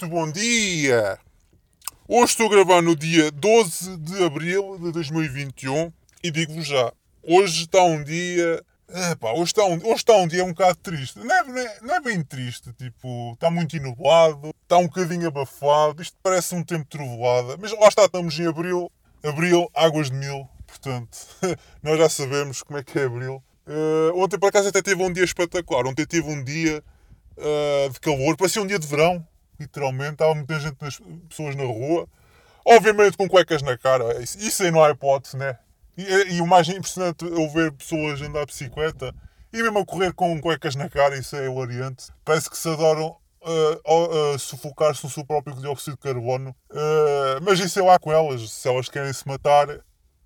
muito bom dia! Hoje estou a gravar no dia 12 de abril de 2021 e digo-vos já, hoje está um dia. Epá, hoje, está um, hoje está um dia um bocado triste. Não é, não é, não é bem triste, tipo, está muito inublado, está um bocadinho abafado, isto parece um tempo trovoada, mas lá está, estamos em abril, abril, águas de mil, portanto, nós já sabemos como é que é abril. Uh, ontem, por acaso, até teve um dia espetacular. Ontem tive um dia uh, de calor, parecia um dia de verão, literalmente. Estava muita gente, nas, pessoas na rua, obviamente com cuecas na cara. Isso, isso aí não há hipótese, né? E, e, o mais impressionante é ver pessoas andar de bicicleta e mesmo a correr com cuecas na cara, isso é hilariante. Parece que se adoram uh, uh, sufocar-se no seu próprio dióxido de carbono. Uh, mas isso é lá com elas. Se elas querem se matar,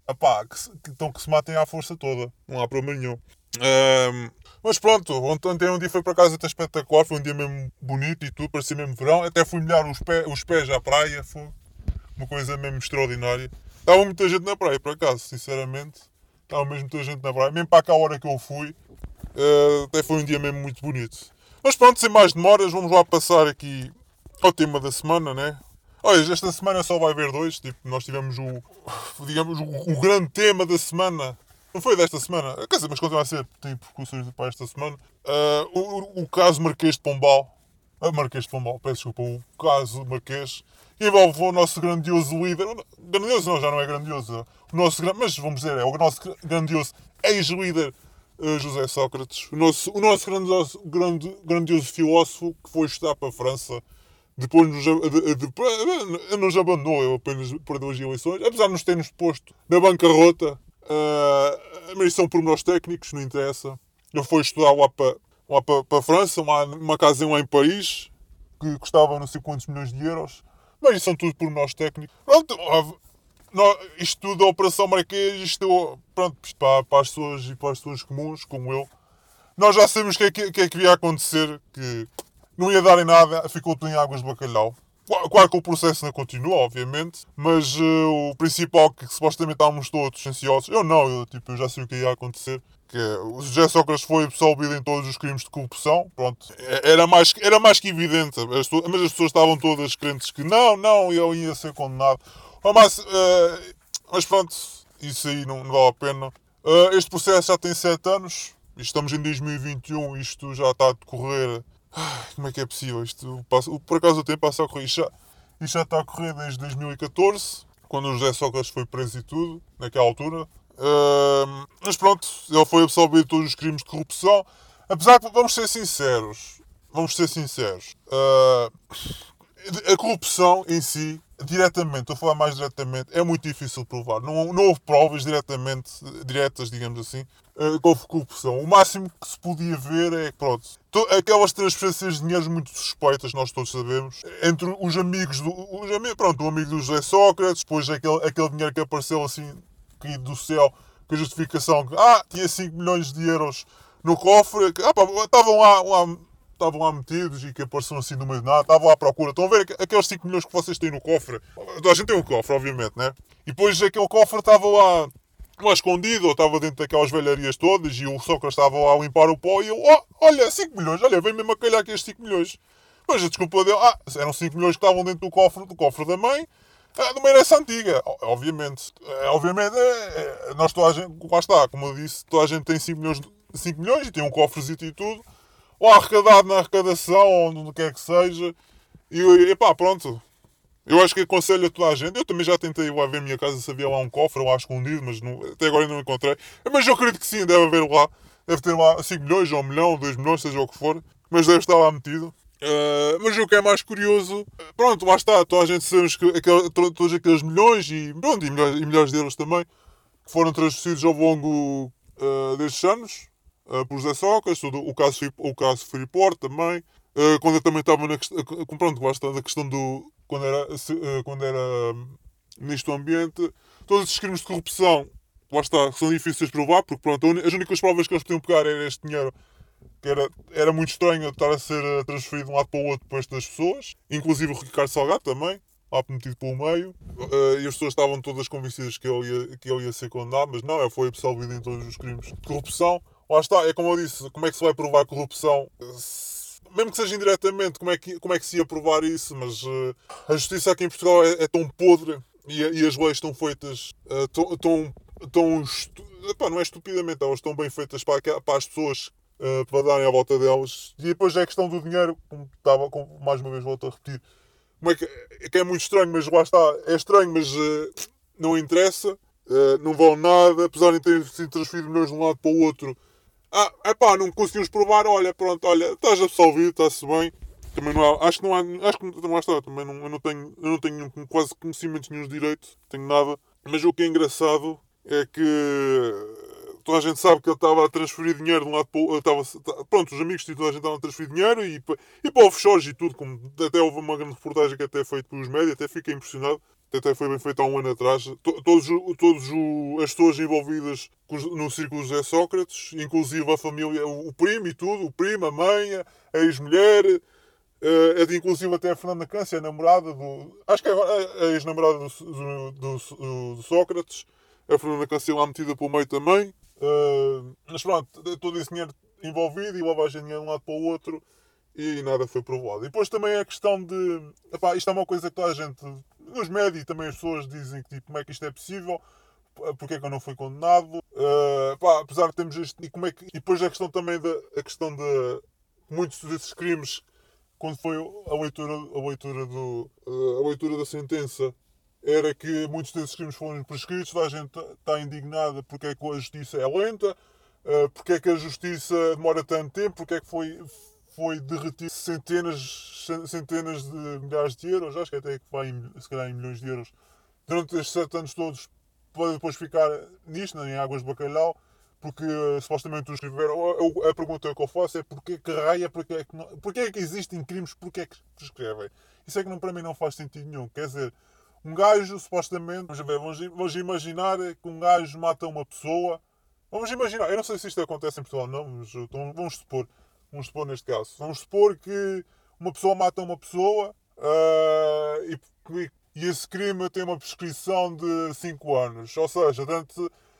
apá, que, então que se matem à força toda. Não há problema nenhum. Um, mas pronto, ontem um dia foi para casa até espetacular, foi um dia mesmo bonito e tudo, parecia mesmo verão. Até fui molhar os, pé, os pés à praia, foi uma coisa mesmo extraordinária. Estava muita gente na praia, por acaso, sinceramente. Estava mesmo muita gente na praia, mesmo para aquela hora que eu fui. Uh, até foi um dia mesmo muito bonito. Mas pronto, sem mais demoras, vamos lá passar aqui ao tema da semana, né? Olha, esta semana só vai haver dois. Tipo, nós tivemos o, digamos, o, o grande tema da semana não foi desta semana, quer dizer, mas continua a ser, tem percussões para esta semana. Uh, o, o, caso Marquês de Pombal, a Marquês de Pombal, peço desculpa, o caso Marquês, envolve o nosso grandioso líder, grandioso não, já não é grandioso, o nosso, mas vamos dizer, é o nosso grandioso ex-líder uh, José Sócrates, o nosso, o nosso grandioso, grande, grandioso filósofo que foi estudar para a França, depois nos, de, nos abandonou, eu apenas perdeu as eleições, apesar de nos termos posto na bancarrota Uh, mas são pormenores técnicos, não interessa. Eu fui estudar lá para, lá para, para a França, uma, uma casa lá em Paris, que custava não sei quantos milhões de euros. Mas isso são tudo pormenores técnicos. Pronto, não, isto tudo, a Operação Marquês, isto pronto, para, para as pessoas e para as pessoas comuns, como eu, nós já sabemos o que, é que, que, é que ia acontecer, que não ia dar em nada, ficou tudo em águas de bacalhau. Claro que o processo não continua, obviamente, mas uh, o principal que, que supostamente estávamos todos ansiosos, eu não, eu, tipo, eu já sei o que ia acontecer, que é, o José Sócrates foi absolvido em todos os crimes de corrupção, pronto, é, era mais, era mais que evidente, as, mas as pessoas estavam todas crentes que não, não, ele ia ser condenado. Mas, uh, mas pronto, isso aí não, não vale a pena. Uh, este processo já tem 7 anos, estamos em 2021, isto já está a decorrer como é que é possível? Isto, por acaso o tempo passa a correr. Isto já, isto já está a correr desde 2014, quando o José Sócrates foi preso e tudo, naquela altura. Uh, mas pronto, ele foi absolvido de todos os crimes de corrupção. Apesar que, vamos ser sinceros, vamos ser sinceros, uh, a corrupção em si, diretamente, estou a falar mais diretamente, é muito difícil provar. Não, não houve provas diretamente, diretas, digamos assim, uh, que houve corrupção. O máximo que se podia ver é, pronto, aquelas transferências de dinheiro muito suspeitas, nós todos sabemos, entre os amigos do. Os pronto, o amigo do José Sócrates, depois aquele, aquele dinheiro que apareceu assim, caído do céu, com a justificação que, ah, tinha 5 milhões de euros no cofre, que, ah, pá, estavam lá, lá estavam lá metidos e que apareceram assim no meio de nada, estavam à procura. Estão a ver aqueles 5 milhões que vocês têm no cofre? A gente tem um cofre, obviamente, né? E depois aquele cofre estava lá, lá escondido, ou estava dentro daquelas velharias todas e o Sócrates estava lá a limpar o pó e eu, oh, olha, 5 milhões, olha, vem mesmo a calhar aqui estes 5 milhões. Mas a desculpa dele, ah, eram 5 milhões que estavam dentro do cofre, do cofre da mãe, de uma herança antiga, obviamente. É, obviamente, é, é, nós toda a gente, lá está, como eu disse, toda a gente tem 5 milhões, 5 milhões e tem um cofrezito e tudo ou arrecadado na arrecadação, ou onde quer que seja. E, e pá, pronto. Eu acho que aconselho a toda a gente. Eu também já tentei lá ver a minha casa se havia lá um cofre lá escondido, mas não, até agora ainda não encontrei. Mas eu acredito que sim, deve haver lá. Deve ter lá 5 milhões, ou 1 milhão, ou 2 milhões, seja o que for. Mas deve estar lá metido. Uh, mas o que é mais curioso, pronto, lá está, toda a gente sabemos que aquele, todos aqueles milhões e, pronto, e, e milhares de euros também que foram transferidos ao longo uh, destes anos uh, por José Socas, o caso, o caso Freeport também, uh, quando eu também estava na questão, pronto, basta da questão do, quando era, uh, quando era um, Ministro do Ambiente, todos esses crimes de corrupção, lá está, são difíceis de provar, porque pronto, as únicas provas que eles podiam pegar era este dinheiro, que era, era muito estranho estar a ser transferido de um lado para o outro para estas pessoas, inclusive o Ricardo Salgado também, lá metido pelo meio, uh, e as pessoas estavam todas convencidas que ele, ia, que ele ia ser condenado, mas não, ele foi absolvido em todos os crimes de corrupção. Lá está, é como eu disse, como é que se vai provar corrupção? mesmo que seja indiretamente, como é que, como é que se ia provar isso, mas uh, a justiça aqui em Portugal é, é tão podre e, e, as leis estão feitas uh, tão, tão, tão epá, não é estupidamente, elas estão bem feitas para, para as pessoas uh, para darem à volta delas. E depois é a questão do dinheiro, como estava, mais uma vez volto a repetir. Como é que, é que é muito estranho, mas lá está, é estranho, mas não interessa, não vale nada, apesar de terem sido transferido milhões de um lado para o outro ah, é pá, não conseguimos provar, olha, pronto, olha, estás absolvido, está-se bem. Também não há, acho que não há, acho que não está, também não, eu não tenho, eu não tenho quase conhecimentos nenhum de direito, tenho nada. Mas o que é engraçado é que toda a gente sabe que ele estava a transferir dinheiro de um lado para o outro. Pronto, os amigos de toda a gente estavam a transferir dinheiro e, e para offshores e tudo. Como, até houve uma grande reportagem que até feita pelos médias, até fiquei impressionado até foi bem feito há um ano atrás. Todos, todos as pessoas envolvidas no círculo José Sócrates, inclusive a família, o primo e tudo, o primo, a mãe, a ex-mulher, uh, inclusive até a Fernanda Câncer, a namorada do. Acho que é a ex-namorada do, do, do, do, Sócrates, a Fernanda Câncer lá metida pelo meio também. Uh, mas pronto, todo esse dinheiro envolvido e lavagem de dinheiro de um lado para o outro e nada foi provado. E depois também a questão de. Epá, isto é uma coisa que toda a gente nos médios também as pessoas dizem que tipo, como é que isto é possível, porque é que eu não fui condenado, uh, pá, apesar de termos isto, e, como é que, e depois a questão também da a questão de muitos desses crimes, quando foi a leitura, a leitura, do, uh, a leitura da sentença, era que muitos desses crimes foram prescritos, toda a gente está indignada porque é que a justiça é lenta, uh, porque é que a justiça demora tanto tempo, porque é que foi foi derretido centenas, centenas de milhares de euros, acho que até que vai se calhar em milhões de euros, durante estes sete anos todos, para depois ficar nisto, em águas de bacalhau, porque uh, supostamente os escreveram. A, pergunta que eu faço é porquê que raia, porquê é que, não, porquê é que existem crimes, porquê é que prescrevem? Isso é que não, para mim não faz sentido nenhum. Quer dizer, um gajo supostamente, vamos, ver, vamos, vamos imaginar que um gajo mata uma pessoa. Vamos imaginar, eu não sei se isto acontece em Portugal não, mas vamos supor Vamos supor neste caso. Vamos supor que uma pessoa mata uma pessoa uh, e, e, esse crime tem uma prescrição de 5 anos. Ou seja, durante,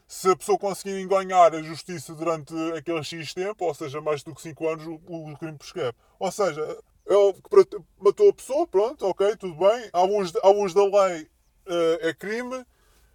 se a pessoa conseguir enganhar a justiça durante aquele X tempo, ou seja, mais do que 5 anos, o, o crime prescreve. Ou seja, ele matou a pessoa, pronto, ok, tudo bem. Alguns, alguns da lei uh, é crime,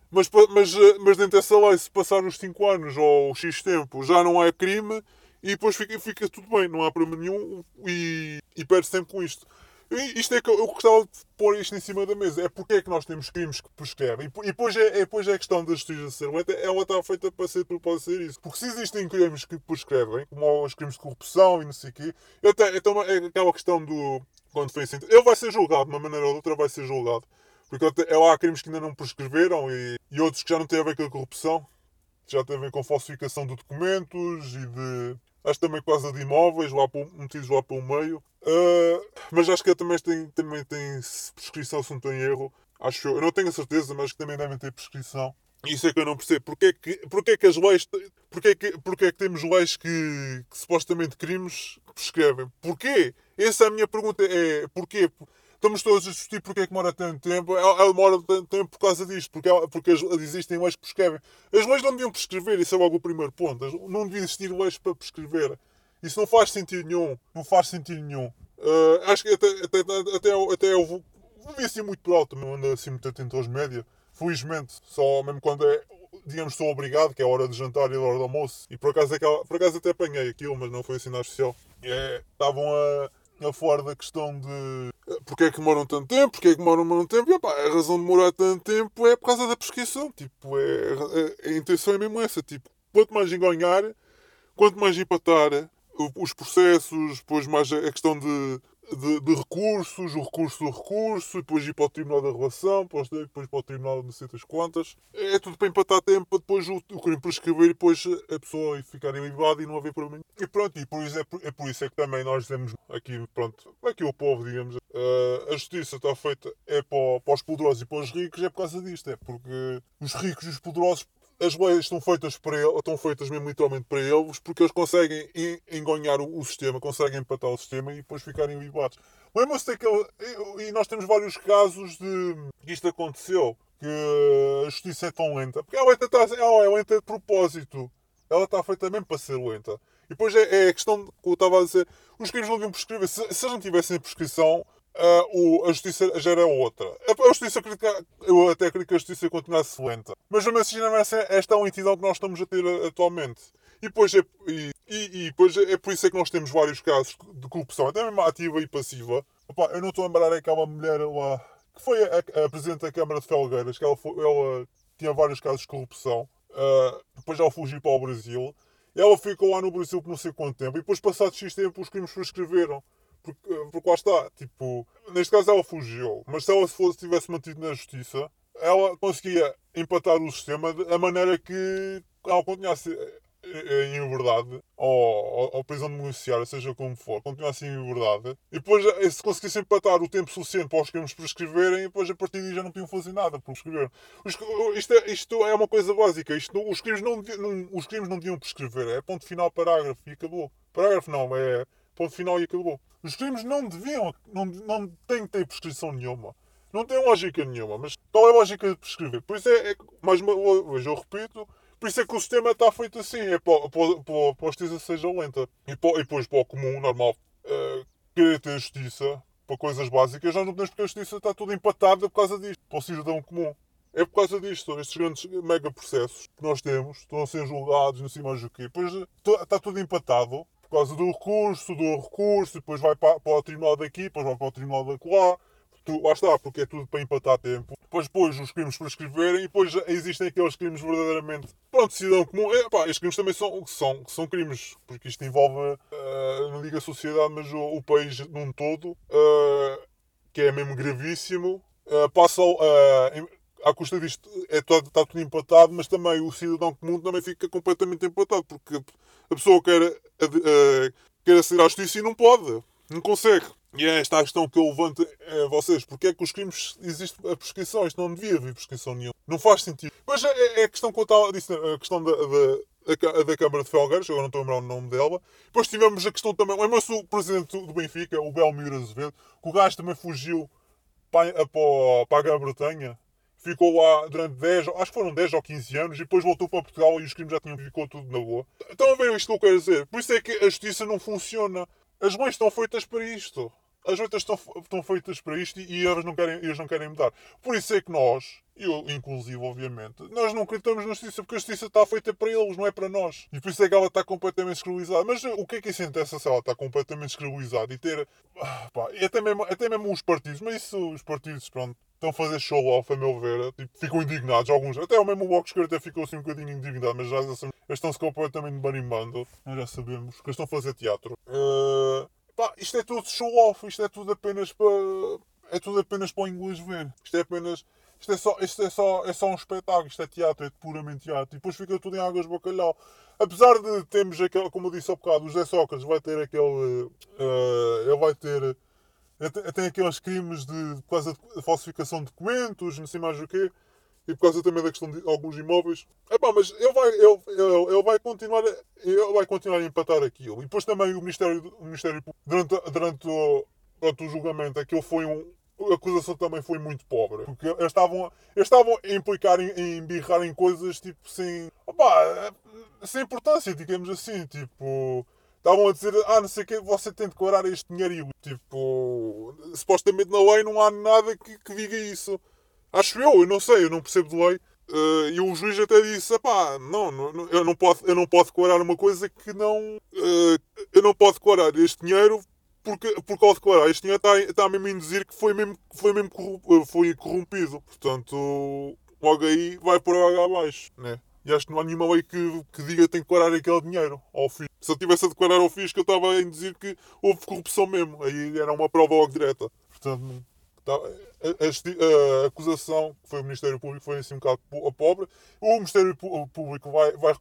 mas, mas, mas dentro dessa lei, se passar os 5 anos ou X tempo, já não é crime e depois fica, fica tudo bem, não há problema nenhum e, e perde sempre com isto. E isto é que eu gostava de pôr isto em cima da mesa. É porque é que nós temos crimes que prescrevem. E depois é, é, depois é a questão da justiça ser lenta. Ela está feita para ser, para ser isso. Porque se existem crimes que prescrevem, como os crimes de corrupção e não sei o quê, até, então é aquela questão do. Quando foi assim, ele vai ser julgado, de uma maneira ou de outra, vai ser julgado. Porque há crimes que ainda não prescreveram e, e outros que já não têm a ver com a corrupção já tem a ver com falsificação de documentos e de acho também quase de imóveis, lá para, metidos lá para o meio. Uh, mas acho que também tem, também tem prescrição, se não tem erro. Acho eu. eu não tenho a certeza, mas que também devem ter prescrição. Isso é que eu não percebo. Porquê é que, porquê é que as leis. Porquê é que, é que temos leis que, que supostamente crimes prescrevem? Porquê? Essa é a minha pergunta. É porquê? Estamos todos a discutir porque é que demora tanto tempo. Ela, demora tanto tempo por causa disto, porque, ela, porque existem leis que prescrevem. As leis não deviam prescrever, isso é logo o primeiro ponto. Não devia existir leis para prescrever. Isso não faz sentido nenhum. Não faz sentido nenhum. Uh, acho que até, até, até, até eu vou, vou ver assim muito por alto, não ando assim muito atento aos média. Felizmente, só mesmo quando é, digamos, estou obrigado, que é a hora de jantar e a hora do almoço. E por acaso, aquela, por acaso até apanhei aquilo, mas não foi assim na especial. É, estavam a a fora da questão de eh, porque é que demoram tanto tempo, porque é que demoram tanto tempo. E, opa, a razão de demorar tanto tempo é por causa da prescrição. Tipo, é, a, a intenção é mesmo essa. Tipo, quanto mais enganhar, quanto mais empatar os processos, depois mais a questão de de, de, recursos, o recurso do recurso, depois ir para o Tribunal da Relação, depois para o Tribunal de não sei quantas. É tudo para empatar tempo, para depois o, o crime prescrever e depois a pessoa ficar ilibada e não haver problema. E pronto, e por isso é, por, é por isso é que também nós dizemos aqui, pronto, aqui o povo, digamos, uh, a justiça está feita é para, para os poderosos e para os ricos, é por causa disto, é porque os ricos e os poderosos as leis estão feitas para ele, estão feitas mesmo literalmente para eles, porque eles conseguem enganhar o, sistema, conseguem empatar o sistema e depois ficarem libados. Lembra-se daquele. E nós temos vários casos de que isto aconteceu, que a justiça é tão lenta. Porque ela, está, ela é lenta de propósito. Ela está feita mesmo para ser lenta. E depois é, é a questão que eu estava a dizer: os crimes não deviam prescrever. Se, se eles não tivessem prescrição, uh, o, a justiça já era outra. A, a justiça, eu até acredito que a justiça continuasse lenta. Mas assim, não é esta é uma entidade que nós estamos a ter atualmente. E depois, é, e, e, e depois é, é por isso é que nós temos vários casos de corrupção, até mesmo ativa e passiva. Opa, eu não estou a lembrar aquela mulher lá, que foi a, a Presidente da Câmara de Felgueiras, que ela, foi, ela tinha vários casos de corrupção. Uh, depois ela fugiu para o Brasil. Ela ficou lá no Brasil por não sei quanto tempo. E depois, passado X tempo, os crimes prescreveram. Porque, porque lá está, tipo, neste caso ela fugiu. Mas se ela fosse, tivesse mantido na justiça, ela conseguia empatar o sistema da maneira que ela continuasse em liberdade, ou, ou, prisão domiciliária, seja como for, continuasse em liberdade, e depois, eh, se conseguissem empatar o tempo suficiente para os crimes prescreverem, depois a partir daí já não tinham fazer nada por prescrever. Isto é, isto é uma coisa básica. Isto, os, crimes não, não, os crimes não deviam prescrever. É ponto final, parágrafo e acabou. Parágrafo não, é ponto final e acabou. Os crimes não deviam, não, não têm que ter prescrição nenhuma. Não tem lógica nenhuma, mas qual é a lógica de prescrever? Pois é, é mais uma vez eu repito, por isso é que o sistema está feito assim, é para, a justiça seja lenta. E, para, e depois para o comum, normal, uh, querer ter justiça para coisas básicas, nós não podemos porque a justiça está toda empatada por causa disto, para o cidadão comum. É por causa disto, estes grandes mega processos que nós temos, estão a ser julgados, não sei mais o quê. Depois está tudo empatado por causa do recurso, do recurso, depois vai para, para o tribunal daqui, depois vai para o tribunal da lá tu, lá está, porque é tudo para empatar tempo. Depois, depois os crimes prescreverem e depois existem aqueles crimes verdadeiramente. Pronto, cidadão comum. É, pá, estes crimes também são, são, são crimes, porque isto envolve, uh, não digo a sociedade, mas o, o país num todo, uh, que é mesmo gravíssimo. Uh, passa à custa disto, é, está, está tudo empatado, mas também o cidadão comum também fica completamente empatado, porque a pessoa quer, uh, quer aceder à justiça e não pode, não consegue. E é esta a questão que eu levanto a vocês. Porque é que os crimes existe a prescrição? Isto não devia haver prescrição nenhuma. Não faz sentido. Mas é, é a questão que eu estava disse, a questão da, da, da Câmara de Felgueiras, agora não estou a lembrar o nome dela. Depois tivemos a questão também, lembra-se o presidente do Benfica, o Belmiro Azevedo, que o gajo também fugiu para, para, para a Grã-Bretanha. Ficou lá durante 10, acho que foram 10 ou 15 anos, e depois voltou para Portugal e os crimes já tinham ficou tudo na boa. Estão a ver isto que eu quero dizer? Por isso é que a justiça não funciona. As leis estão feitas para isto. As leis estão, estão feitas para isto e eles não, querem, eles não querem mudar. Por isso é que nós, eu inclusive, obviamente, nós não acreditamos na justiça porque a justiça está feita para eles, não é para nós. E por isso é que ela está completamente descredibilizada. Mas o que é que isso interessa se ela está completamente descredibilizada e ter. Ah, pá, até mesmo, até mesmo os partidos, mas isso os partidos, pronto, estão a fazer show off, a meu ver. Tipo, ficam indignados, alguns. Até o mesmo Bloco Esquerdo até ficou assim um bocadinho indignado, mas já, estão-se completamente barimbando. Nós já sabemos que estão a fazer teatro. Uh... Pá, isto é tudo show-off, isto é tudo apenas para. É tudo apenas para o inglês ver. Isto é apenas. Isto é só, isto é só, é só um espetáculo, isto é teatro, é puramente teatro. E depois fica tudo em águas de bacalhau. Apesar de termos aquele, como eu disse há bocado, o José Sócrates vai ter aquele. Uh, ele vai ter. Tem aqueles crimes de quase de falsificação de documentos, não sei mais o quê e por causa também da questão de alguns imóveis. Epá, mas ele vai, ele, ele, ele, vai continuar, ele vai continuar a empatar aquilo. E depois também o Ministério, o Ministério durante, durante, o, durante o julgamento, aquilo foi um. A acusação também foi muito pobre. Porque eles estavam, eles estavam a implicar em, em birrar em coisas tipo sem. Opá, sem importância, digamos assim. Tipo. Estavam a dizer, ah, não sei o que, você tem de declarar este dinheiro. Tipo, supostamente na lei não há nada que, que diga isso. Acho eu, eu não sei, eu não percebo de lei. Uh, e o juiz até disse: pá, não, não, eu, não posso, eu não posso declarar uma coisa que não. Uh, eu não posso declarar este dinheiro porque, porque ao declarar este dinheiro está, está mesmo a induzir que foi mesmo, foi mesmo corrompido, foi corrompido. Portanto, logo aí vai por água abaixo, né? E acho que não há nenhuma lei que, que diga que tem que declarar aquele dinheiro ao fisco. Se eu tivesse a declarar ao fisco, eu estava a induzir que houve corrupção mesmo. Aí era uma prova logo direta. Portanto, Tá, a, acusação que foi o Ministério Público foi assim um bocado pobre. O Ministério Público vai, vai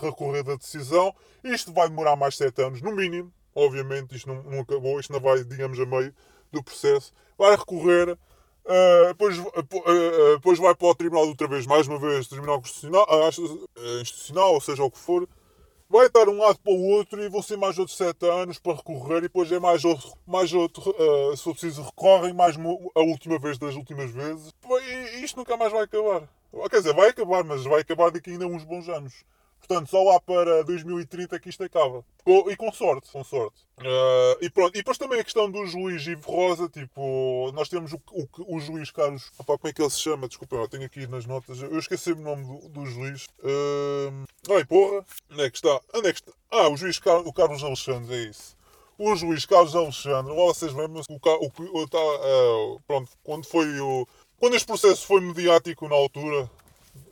recorrer da decisão. Isto vai demorar mais sete anos, no mínimo. Obviamente, isto não, não acabou, isto não vai, digamos, a meio do processo. Vai recorrer, uh, depois, uh, depois vai para o Tribunal outra vez, mais uma vez, Tribunal Constitucional, Institucional, ou seja o que for vai estar um lado para o outro e vão ser mais outros 7 anos para recorrer e depois é mais outro, mais outro se for preciso recorrem mais a última vez das últimas vezes e isto nunca mais vai acabar. Quer dizer, vai acabar, mas vai acabar daqui ainda uns bons anos. Portanto, só lá para 2030 que isto acaba. E com sorte, com sorte. Ah, e pronto. E depois também a questão do juiz Ivo Rosa, tipo, nós temos o, o, o juiz Carlos. Opá, como é que ele se chama? Desculpem, eu tenho aqui nas notas. Eu esqueci o nome do, do juiz. Uh, ai, porra. Onde é que está? Onde é que está? Ah, o juiz Car o Carlos Alexandre, é isso. O juiz Carlos Alexandre, lá vocês lembram-se, o, ca- o, o, tá, ah, pronto, quando foi o. Quando este processo foi mediático na altura,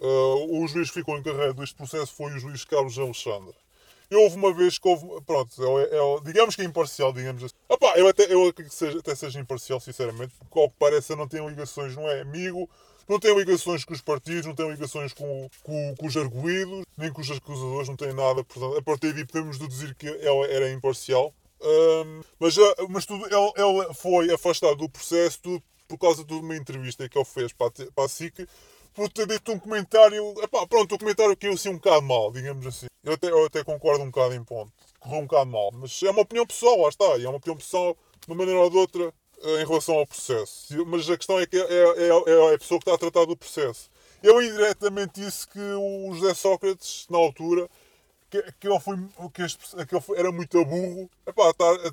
Uh, o juiz que ficou encarregado deste processo foi o juiz Carlos Alexandre. E houve uma vez que houve. Pronto, é, é- digamos que é imparcial, digamos assim. Opá, eu até, eu que seja, até seja imparcial, sinceramente, porque ao que parece não tem ligações, não é amigo, não tem ligações com os partidos, não tem ligações com, com, com os arguídos, nem com os acusadores, não tem nada. Portanto, a partir daí podemos deduzir que ela era imparcial. Um, mas já- mas tudo, ele foi afastado do processo tudo por causa de uma entrevista que ele fez para a, para a SIC por ter dito um comentário. Epá, pronto, o comentário caiu assim um bocado mal, digamos assim. Eu até, eu até concordo um bocado em ponto. Correu um bocado mal. Mas é uma opinião pessoal, lá está. E é uma opinião pessoal, de uma maneira ou de outra, eh, em relação ao processo. Mas a questão é que é, é, é a pessoa que está a tratar do processo. Eu indiretamente disse que o José Sócrates, na altura, que, que ele, foi, que este, que ele foi- era muito burro. Epá, estar a,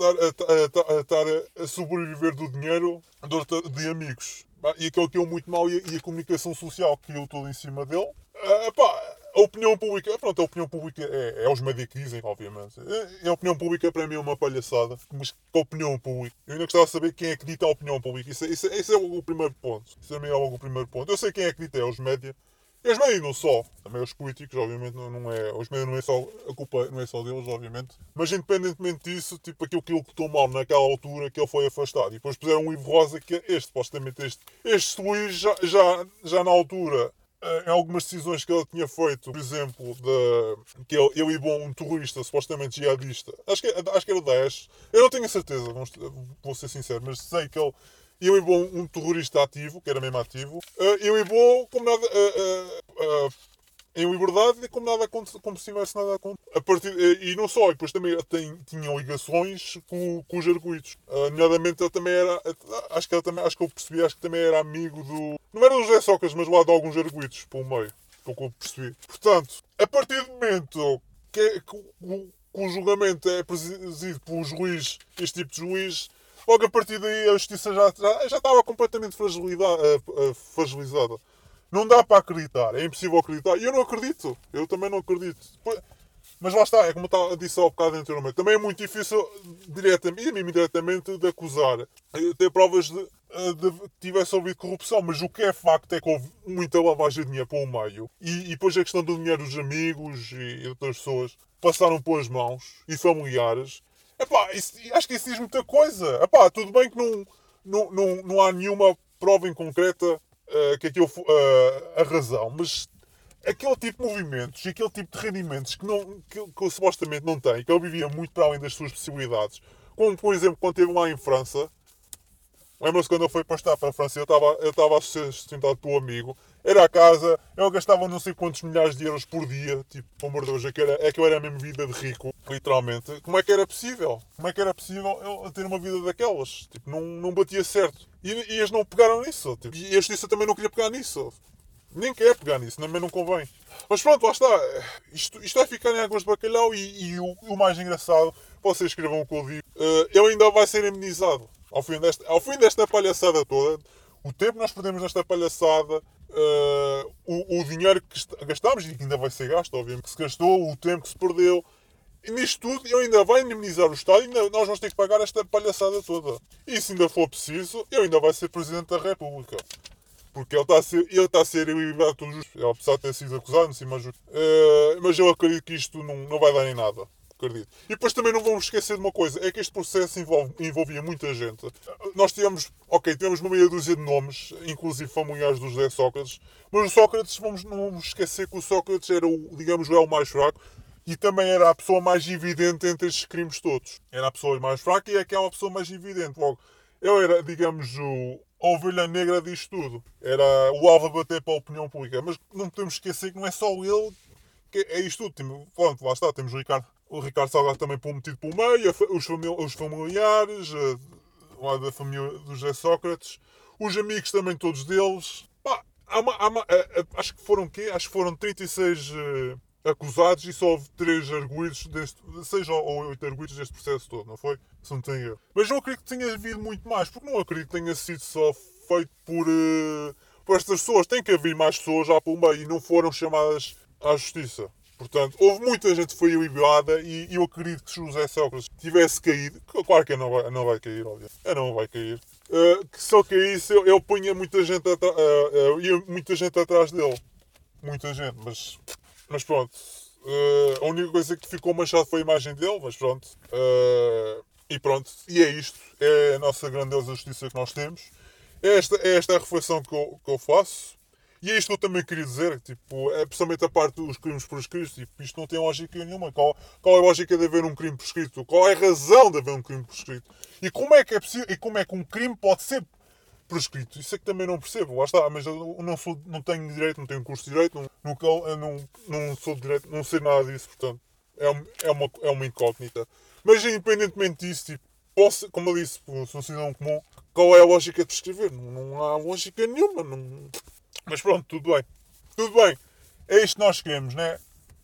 a- a, a- sobreviver do dinheiro de, de amigos. Pá, E aquilo que é muito mal e a, a comunicação social que eu todo em cima dele. Ah, epá, a opinião pública, pronto, a opinião pública é, é os médicos que dizem, obviamente. E a opinião pública para mim é uma palhaçada. Mas que a opinião pública? Eu ainda gostava de saber quem é que dita a opinião pública. Isso, é- isso, é- isso é o primeiro ponto. Isso também é logo o primeiro ponto. Eu sei quem é que dita, é os média. E médios não só, também os políticos, obviamente, não, não é. Os médios não é só. A culpa não é só deles, obviamente. Mas independentemente disso, tipo, aquilo que ele botou mal naquela altura que ele foi afastado. E depois puseram um Ivo Rosa, que é este, supostamente este. Este Luís já, já, já na altura. eh, Em algumas decisões que ele tinha feito, por exemplo, de, que ele, ele bom um terrorista supostamente jihadista, acho que, acho que era Daesh, eu não tenho a certeza, vou ser sincero, mas sei que ele eu e bom um terrorista ativo, que era mesmo ativo, eh, eu e bom como nada. eh, eh, eh, em liberdade, como, nada, como se tivesse nada a partir, e não só, e depois também tem, tinham ligações com, com os arguídos. Uh, nomeadamente ele também era. Acho que, ele também, acho que eu percebi, acho que também era amigo do. Não era do José Socas, mas lá de alguns arguídos, pelo meio. Que eu percebi. Portanto, a partir do momento que, é- que que o julgamento é presidido por um juiz, este tipo de juiz, logo a partir daí a justiça já, já, já estava completamente eh, eh, fragilizada. Não dá para acreditar, é impossível acreditar. E eu não acredito, eu também não acredito. Mas lá está, é como eu disse há bocado anteriormente. Também é muito difícil, diretamente, e mesmo indiretamente, de acusar. Eh, Ter provas de, de tivesse havido corrupção, mas o que é facto é que houve muita lavagem de dinheiro pelo meio. E, e depois a questão do dinheiro dos amigos e, e outras pessoas passaram pelas mãos e familiares. Epá, isso, acho que isso diz muita coisa. Epá, tudo bem que não, não, não, não há nenhuma prova em concreta eh, que aquilo eh, a razão, mas aquele tipo de movimentos e aquele tipo de rendimentos que, não, que, que ele supostamente não tem, que ele vivia muito para além das suas possibilidades, como por exemplo quando esteve lá em França, lembra-se quando ele foi para estar para a França, eu estava, eu estava a ser sustentado pelo amigo, era a casa, ele gastava não sei quantos milhares de euros por dia, tipo, pelo amor de Deus, é que, era, é que eu era a mesma vida de rico, literalmente. Como é que era possível? Como é que era possível ele ter uma vida daquelas? Tipo, não, não batia certo. E, e eles não pegaram nisso, tipo, e a justiça também não queria pegar nisso. Nem quer pegar nisso, também não convém. Mas pronto, lá está. Isto, isto vai ficar em águas de bacalhau e, e o, o mais engraçado, vocês escrevam o que eu digo, eh, ele ainda vai ser amenizado. Ao fim, desta, ao fim desta palhaçada toda, o tempo que nós perdemos nesta palhaçada, eh, o, o dinheiro que gastámos e que ainda vai ser gasto, obviamente, que se gastou, o tempo que se perdeu, e nisto tudo, ele ainda vai indemnizar o Estado e ainda, nós vamos ter que pagar esta palhaçada toda. E se ainda for preciso, ele ainda vai ser Presidente da República. Porque ele está a ser, ele está a ser. Ele, apesar de ter sido acusado, não sei mais que. Eh, mas eu acredito que isto não, não vai dar em nada. Acredito. E depois também não vamos esquecer de uma coisa: é que este processo envolve, envolvia muita gente. Nós tivemos, ok, tivemos uma meia dúzia de nomes, inclusive familiares do José Sócrates, mas o Sócrates, vamos, não vamos esquecer que o Sócrates era, o, digamos, o mais fraco e também era a pessoa mais evidente entre estes crimes todos. Era a pessoa mais fraca e é que uma pessoa mais evidente. Logo, ele era, digamos, o, a ovelha negra disto tudo. Era o alvo a bater para a opinião pública. Mas não podemos esquecer que não é só ele que é isto tudo. Temos, pronto, lá está, temos o Ricardo, o Ricardo Salgado também metido pelo meio, os, os familiares, eh, lá da família do José Sócrates, os amigos também todos deles. Pá, há uma, há uma, eh, eh, acho que foram quê? Acho que foram 36 uh, acusados e só houve 3 arguídos, deste, 6 ou 8 arguídos deste processo todo, não foi? Se não tenho erro. Mas eu acredito que tenha havido muito mais, porque não acredito que tenha sido só feito por, uh, por estas pessoas. Tem que haver mais pessoas já por meio e não foram chamadas à justiça. Portanto, houve muita gente que foi ilibada e, e eu acredito que se José Sócrates tivesse caído, claro que não vai, não vai cair, óbvio, não vai cair, uh, que se ele caísse, eu, eu punha muita gente, atra, uh, uh, ia muita gente atrás dele. Muita gente, mas, mas pronto. a única coisa que ficou manchado foi a imagem dele, mas pronto. e pronto, e é isto. É a nossa grandiosa justiça que nós temos. É esta, é esta a reflexão que eu, que eu faço. E é isto que eu também queria dizer, tipo, é precisamente a parte dos crimes prescritos, tipo, isto não tem lógica nenhuma. Qual, qual é a lógica de haver um crime prescrito? Qual é a razão de haver um crime prescrito? E como é que é possível, e como é que um crime pode ser prescrito? Isso é que também não percebo, lá está, mas eu não, sou, não tenho direito, não tenho curso de direito, não, não, não, não sou de direito, não sei nada disso, portanto, é, é, uma, é uma incógnita. Mas independentemente disso, tipo, posso, como eu disse, sou um cidadão comum, qual é a lógica de prescrever? Não, não há lógica nenhuma, não mas pronto, tudo bem. Tudo bem. É isto que nós queremos, né?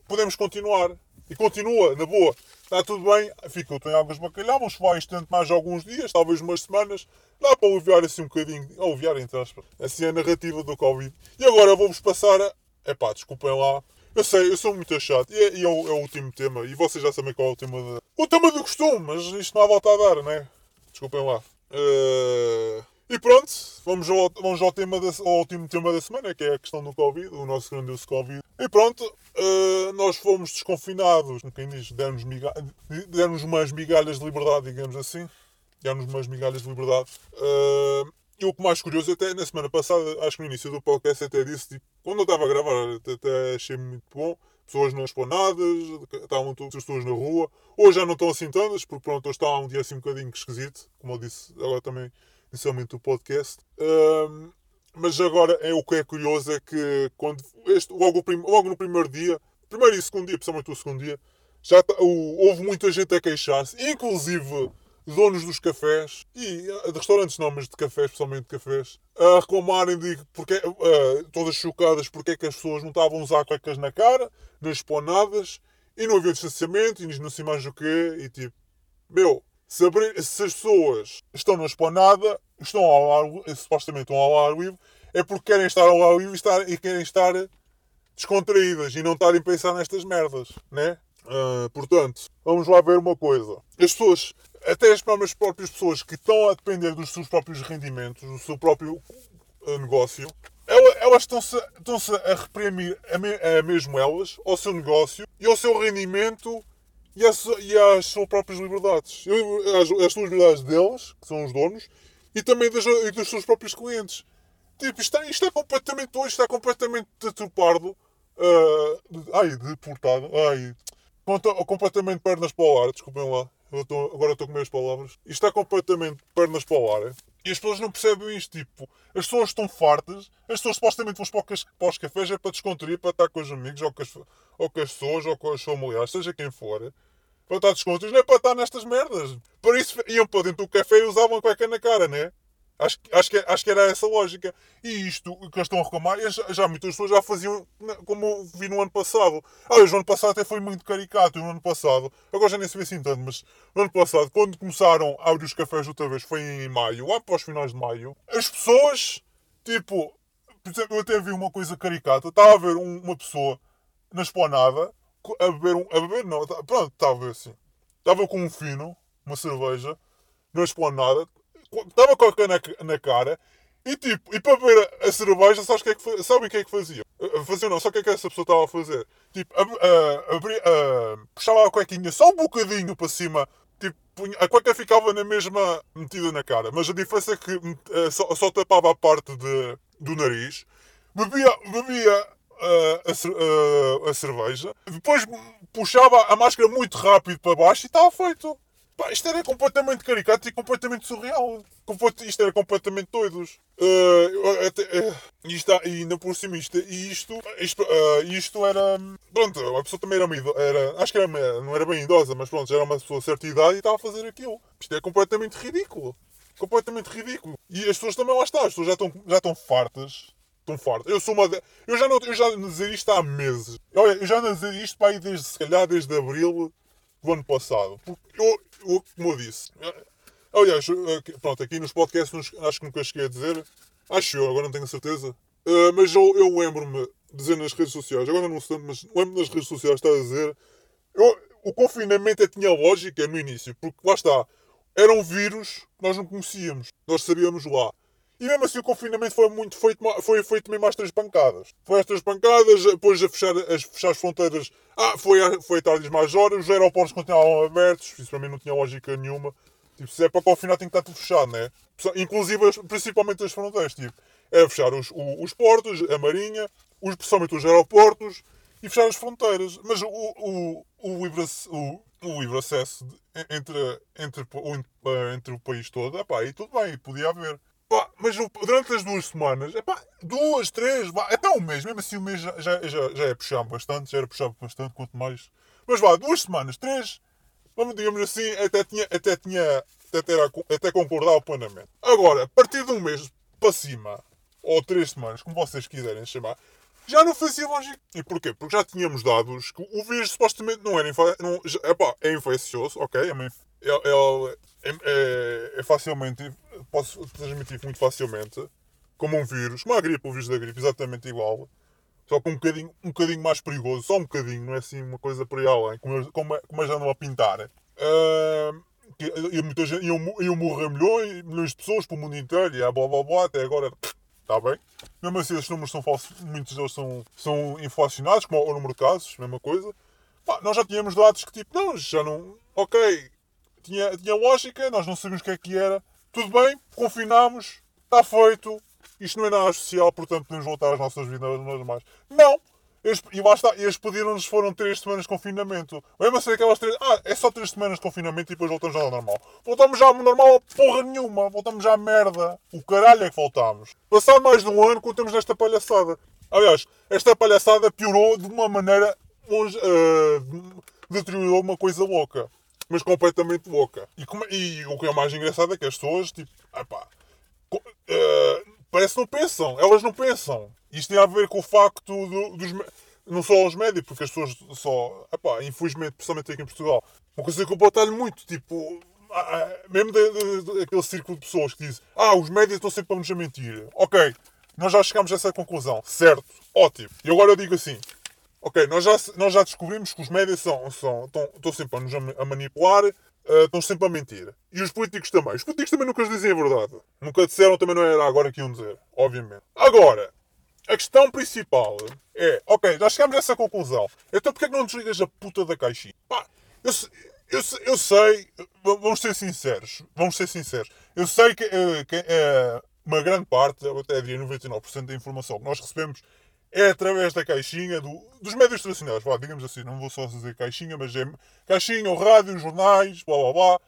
Podemos continuar. E continua, na boa. Está tudo bem. Fica em águas bacalhau. Vamos falar isto durante mais alguns dias, talvez umas semanas. Dá para aliviar assim um bocadinho. Aliviar, entre aspas. Assim a narrativa do Covid. E agora vou-vos passar a. Epá, desculpem lá. Eu sei, eu sou muito chato. E, é, e é, o, é, o, último tema. E vocês já sabem qual é o tema. O tema do costume, mas isto não há volta a dar, né? Desculpem lá. Uh... E pronto, vamos ao, vamos ao, tema da, ao último tema da semana, que é a questão do Covid, o nosso grandioso Covid. E pronto, uh, nós fomos desconfinados, quem diz, demos, demos umas migalhas de liberdade, digamos assim. Demos umas migalhas de liberdade. Uh, e o que mais curioso, até na semana passada, acho que no início do podcast até disse, tipo, quando eu estava a gravar, até achei muito bom. Pessoas não exponadas, estavam todas as pessoas na rua. Hoje já não estão assim tantas, porque pronto, hoje está um dia assim um bocadinho esquisito, como eu disse agora também inicialmente o podcast. Um, mas agora é o que é curioso é que quando este, logo, logo no primeiro dia, primeiro e segundo dia, principalmente o segundo dia, já tá, o, houve muita gente a queixar-se, inclusive donos dos cafés e de restaurantes não, mas de cafés, especialmente de cafés, a reclamarem de porque, uh, todas chocadas porque é que as pessoas não estavam a usar cuecas na cara, nas esponadas, e não havia distanciamento, e não sei mais o quê, e tipo, meu, se, abrir, se as pessoas estão na esplanada, estão ao ar, supostamente estão ao ar livre, é porque querem estar ao ar livre e, estar, e querem estar descontraídas e não estarem a pensar nestas merdas, né? Uh, portanto, vamos lá ver uma coisa. As pessoas, até as próprias, próprias pessoas que estão a depender dos seus próprios rendimentos, do seu próprio uh, negócio, elas estão-se estão a reprimir a, me, a mesmo elas, ao seu negócio e ao seu rendimento e, as, e às suas próprias liberdades. As, as suas liberdades deles, que são os donos, e também das, e dos seus próprios clientes. Tipo, isto, é, isto é completamente hoje, está completamente deturpado. Uh, ai, deportado. Ai, completamente pernas para o ar, desculpem lá. Estou, agora estou com meias palavras. Isto está completamente pernas para o ar. E as pessoas não percebem isto. Tipo, as pessoas estão fartas. As pessoas supostamente vão para, para os cafés é para descontrair, para estar com os amigos, ou com as, ou com as pessoas, ou com as familiares, seja quem for para estar descontos, não é para estar nestas merdas. Por isso iam para dentro do café e usavam a cueca na cara, né? Acho, acho, que, acho que era essa lógica. E isto que eles estão a reclamar, já, já muitas pessoas já faziam como vi no ano passado. Ah, o ano passado até foi muito caricato. No ano passado, agora já nem se vê assim tanto, mas no ano passado, quando começaram a abrir os cafés outra vez, foi em maio, lá para os finais de maio, as pessoas, tipo, eu até vi uma coisa caricata. Estava a ver uma pessoa na esplanada a beber um. A beber não, tá, pronto, estava assim. Estava com um fino, uma cerveja, na esplanada, estava com a cana na cara e tipo, e para beber a cerveja, sabes que é que, sabe o que é que fazia? Fazia não, só o que é que essa pessoa estava a fazer? Tipo, abria, puxava a cuequinha só um bocadinho para cima, tipo, a cueca ficava na mesma metida na cara, mas a diferença é que só, só tapava a parte de, do nariz, bebia, bebia a, a, cerveja, depois puxava a máscara muito rápido para baixo e estava feito. Pá, isto era completamente caricato e completamente surreal. Isto era completamente doidos. Uh, até, uh, e ainda por cima isto, isto, isto, uh, isto era. Pronto, a pessoa também era, era Acho que era, não era bem idosa, mas pronto, já era uma pessoa de certa idade e estava a fazer aquilo. Isto é completamente ridículo. Completamente ridículo. E as pessoas também lá estão, as pessoas já estão, já estão fartas Estou farto. Eu sou uma. De... Eu já não eu já a dizer isto há meses. Olha, eu já ando a dizer isto para aí desde, se calhar, desde abril do ano passado. Porque eu, eu como eu disse. Aliás, pronto, aqui nos podcasts acho que nunca cheguei a dizer. Acho eu, agora não tenho certeza. Uh, mas eu, eu lembro-me dizer nas redes sociais, agora não sei, mas lembro-me nas redes sociais estar a dizer. Eu, o confinamento tinha lógica no início, porque lá está. Era um vírus que nós não conhecíamos. Nós sabíamos lá. E mesmo assim o confinamento foi muito feito, foi feito mesmo às três pancadas. Foi às três pancadas, depois a fechar, a fechar as fronteiras. Ah, foi, foi tarde mais horas, os aeroportos continuavam abertos. Isso para mim não tinha lógica nenhuma. Tipo, se é para confinar tem que estar tudo fechado, né? Inclusive, principalmente as fronteiras, tipo. É fechar os, os portos, a marinha, os, principalmente os aeroportos e fechar as fronteiras. Mas o, o, o, livre, o, o livre acesso entre, entre, entre o país todo, epá, e tudo bem, podia haver. Pá, mas durante as duas semanas, epá, duas, três, vá, até um mês, mesmo assim o mês já, já, já, já é puxar bastante, já era puxar bastante, quanto mais. Mas vá, duas semanas, três, vamos digamos assim, até tinha, até tinha, até, ter, até concordar plenamente. Agora, a partir de um mês para cima, ou três semanas, como vocês quiserem chamar, já não fazia lógica. E porquê? Porque já tínhamos dados que o vírus supostamente não era epá, é infeccioso, ok, é, é, é, é, é facilmente posso transmitir muito facilmente, como um vírus, como a gripe, o vírus da gripe, exatamente igual, só com um bocadinho, um bocadinho mais perigoso, só um bocadinho, não é assim uma coisa por aí além, como, como, como já andam a pintar. Uh, e muita gente, iam, iam morrer milhões, milhões de pessoas para o mundo inteiro, e é blá blá blá, até agora está bem. Mesmo assim, esses números são falsos, muitos deles são, são inflacionados, como o número de casos, mesma coisa. Nós já tínhamos dados que tipo, não, já não. Ok, tinha, tinha lógica, nós não sabíamos o que é que era, tudo bem, confinámos, está feito, isto não é nada especial, portanto podemos voltar às nossas vidas normais. Não! Eles, e lá está, eles pediram-nos foram 3 semanas de confinamento. Lembra-se daquelas 3. Ah, é só 3 semanas de confinamento e depois voltamos já ao normal. Voltamos já ao normal, porra nenhuma. Voltamos já à merda. O caralho é que voltamos. Passado mais de um ano, contamos nesta palhaçada. Aliás, esta palhaçada piorou de uma maneira. Uh, deteriorou uma coisa louca mas completamente louca. E, como, e o que é mais engraçado é que as pessoas, tipo, epá, uh, parece que não pensam, elas não pensam. Isto tem a ver com o facto do, dos. Não só os médicos, porque as pessoas só. Epá, infelizmente, principalmente aqui em Portugal, uma coisa que eu batalho muito, tipo. Mesmo daquele círculo de pessoas que dizem Ah, os médicos estão sempre para nos mentir. Ok, nós já chegamos a essa conclusão. Certo, ótimo. E agora eu digo assim: Ok, nós já, nós já descobrimos que os médias são, são, estão, estão sempre a nos a manipular, uh, estão sempre a mentir. E os políticos também. Os políticos também nunca dizem a verdade. Nunca disseram, também não era agora que iam dizer, obviamente. Agora, a questão principal é, ok, já chegámos a essa conclusão. Então porquê é que não desligas a puta da caixinha? Pá, eu, eu, eu sei, vamos ser sinceros, vamos ser sinceros. Eu sei que, uh, que uh, uma grande parte, até diria 99% da informação que nós recebemos é através da caixinha do, dos médios tradicionais, vá, digamos assim, não vou só dizer caixinha, mas é caixinha, o rádio, os jornais, blá blá blá,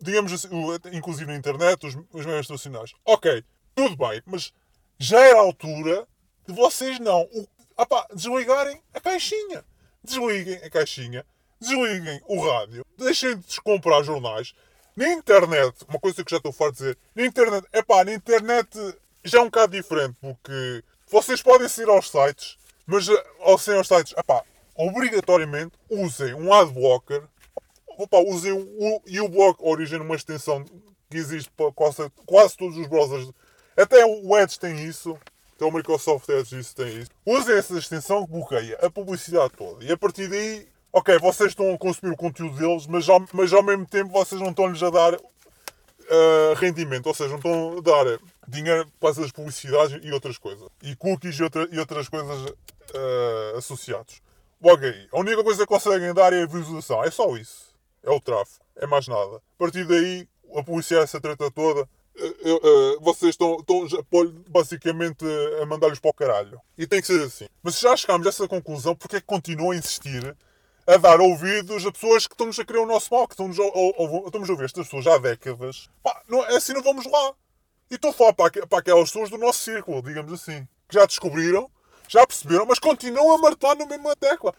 digamos assim, inclusive na internet, os, os médios tradicionais. Ok, tudo bem, mas já era a altura de vocês não o, opa, desligarem a caixinha. Desliguem a caixinha, desliguem o rádio, deixem de comprar jornais. Na internet, uma coisa que já estou farto de dizer, na internet, é pá, na internet já é um bocado diferente, porque vocês podem ir aos sites, mas eh, ao ser aos sites, epá, obrigatoriamente usem um adblocker. Opa, usem o uBlock Origin, uma extensão que existe para quase, quase todos os browsers. Até o Edge tem isso. Até o Microsoft Edge isso tem isso. Usem essa extensão que bloqueia a publicidade toda. E a partir daí, ok, vocês estão a consumir o conteúdo deles, mas ao, mas ao mesmo tempo vocês não estão-lhes a dar uh, rendimento. Ou seja, não estão a dar dinheiro para as publicidades e outras coisas. E cookies e, outra, e outras coisas uh, associados. Logo aí, a única coisa que conseguem dar é a visualização. É só isso. É o tráfego. É mais nada. A partir daí, a publicidade, essa treta toda, uh, uh, vocês estão, estão basicamente a mandar-lhes para o caralho. E tem que ser assim. Mas já chegámos a essa conclusão, porque é que continuam a insistir a dar ouvidos a pessoas que estão-nos a querer o nosso mal, que estão-nos a, a, a, a ouvir estas pessoas há décadas. Pá, não, é assim não vamos lá. E estou a falar para, para aquelas pessoas do nosso círculo, digamos assim, que já descobriram, já perceberam, mas continuam a martelar na mesma tecla.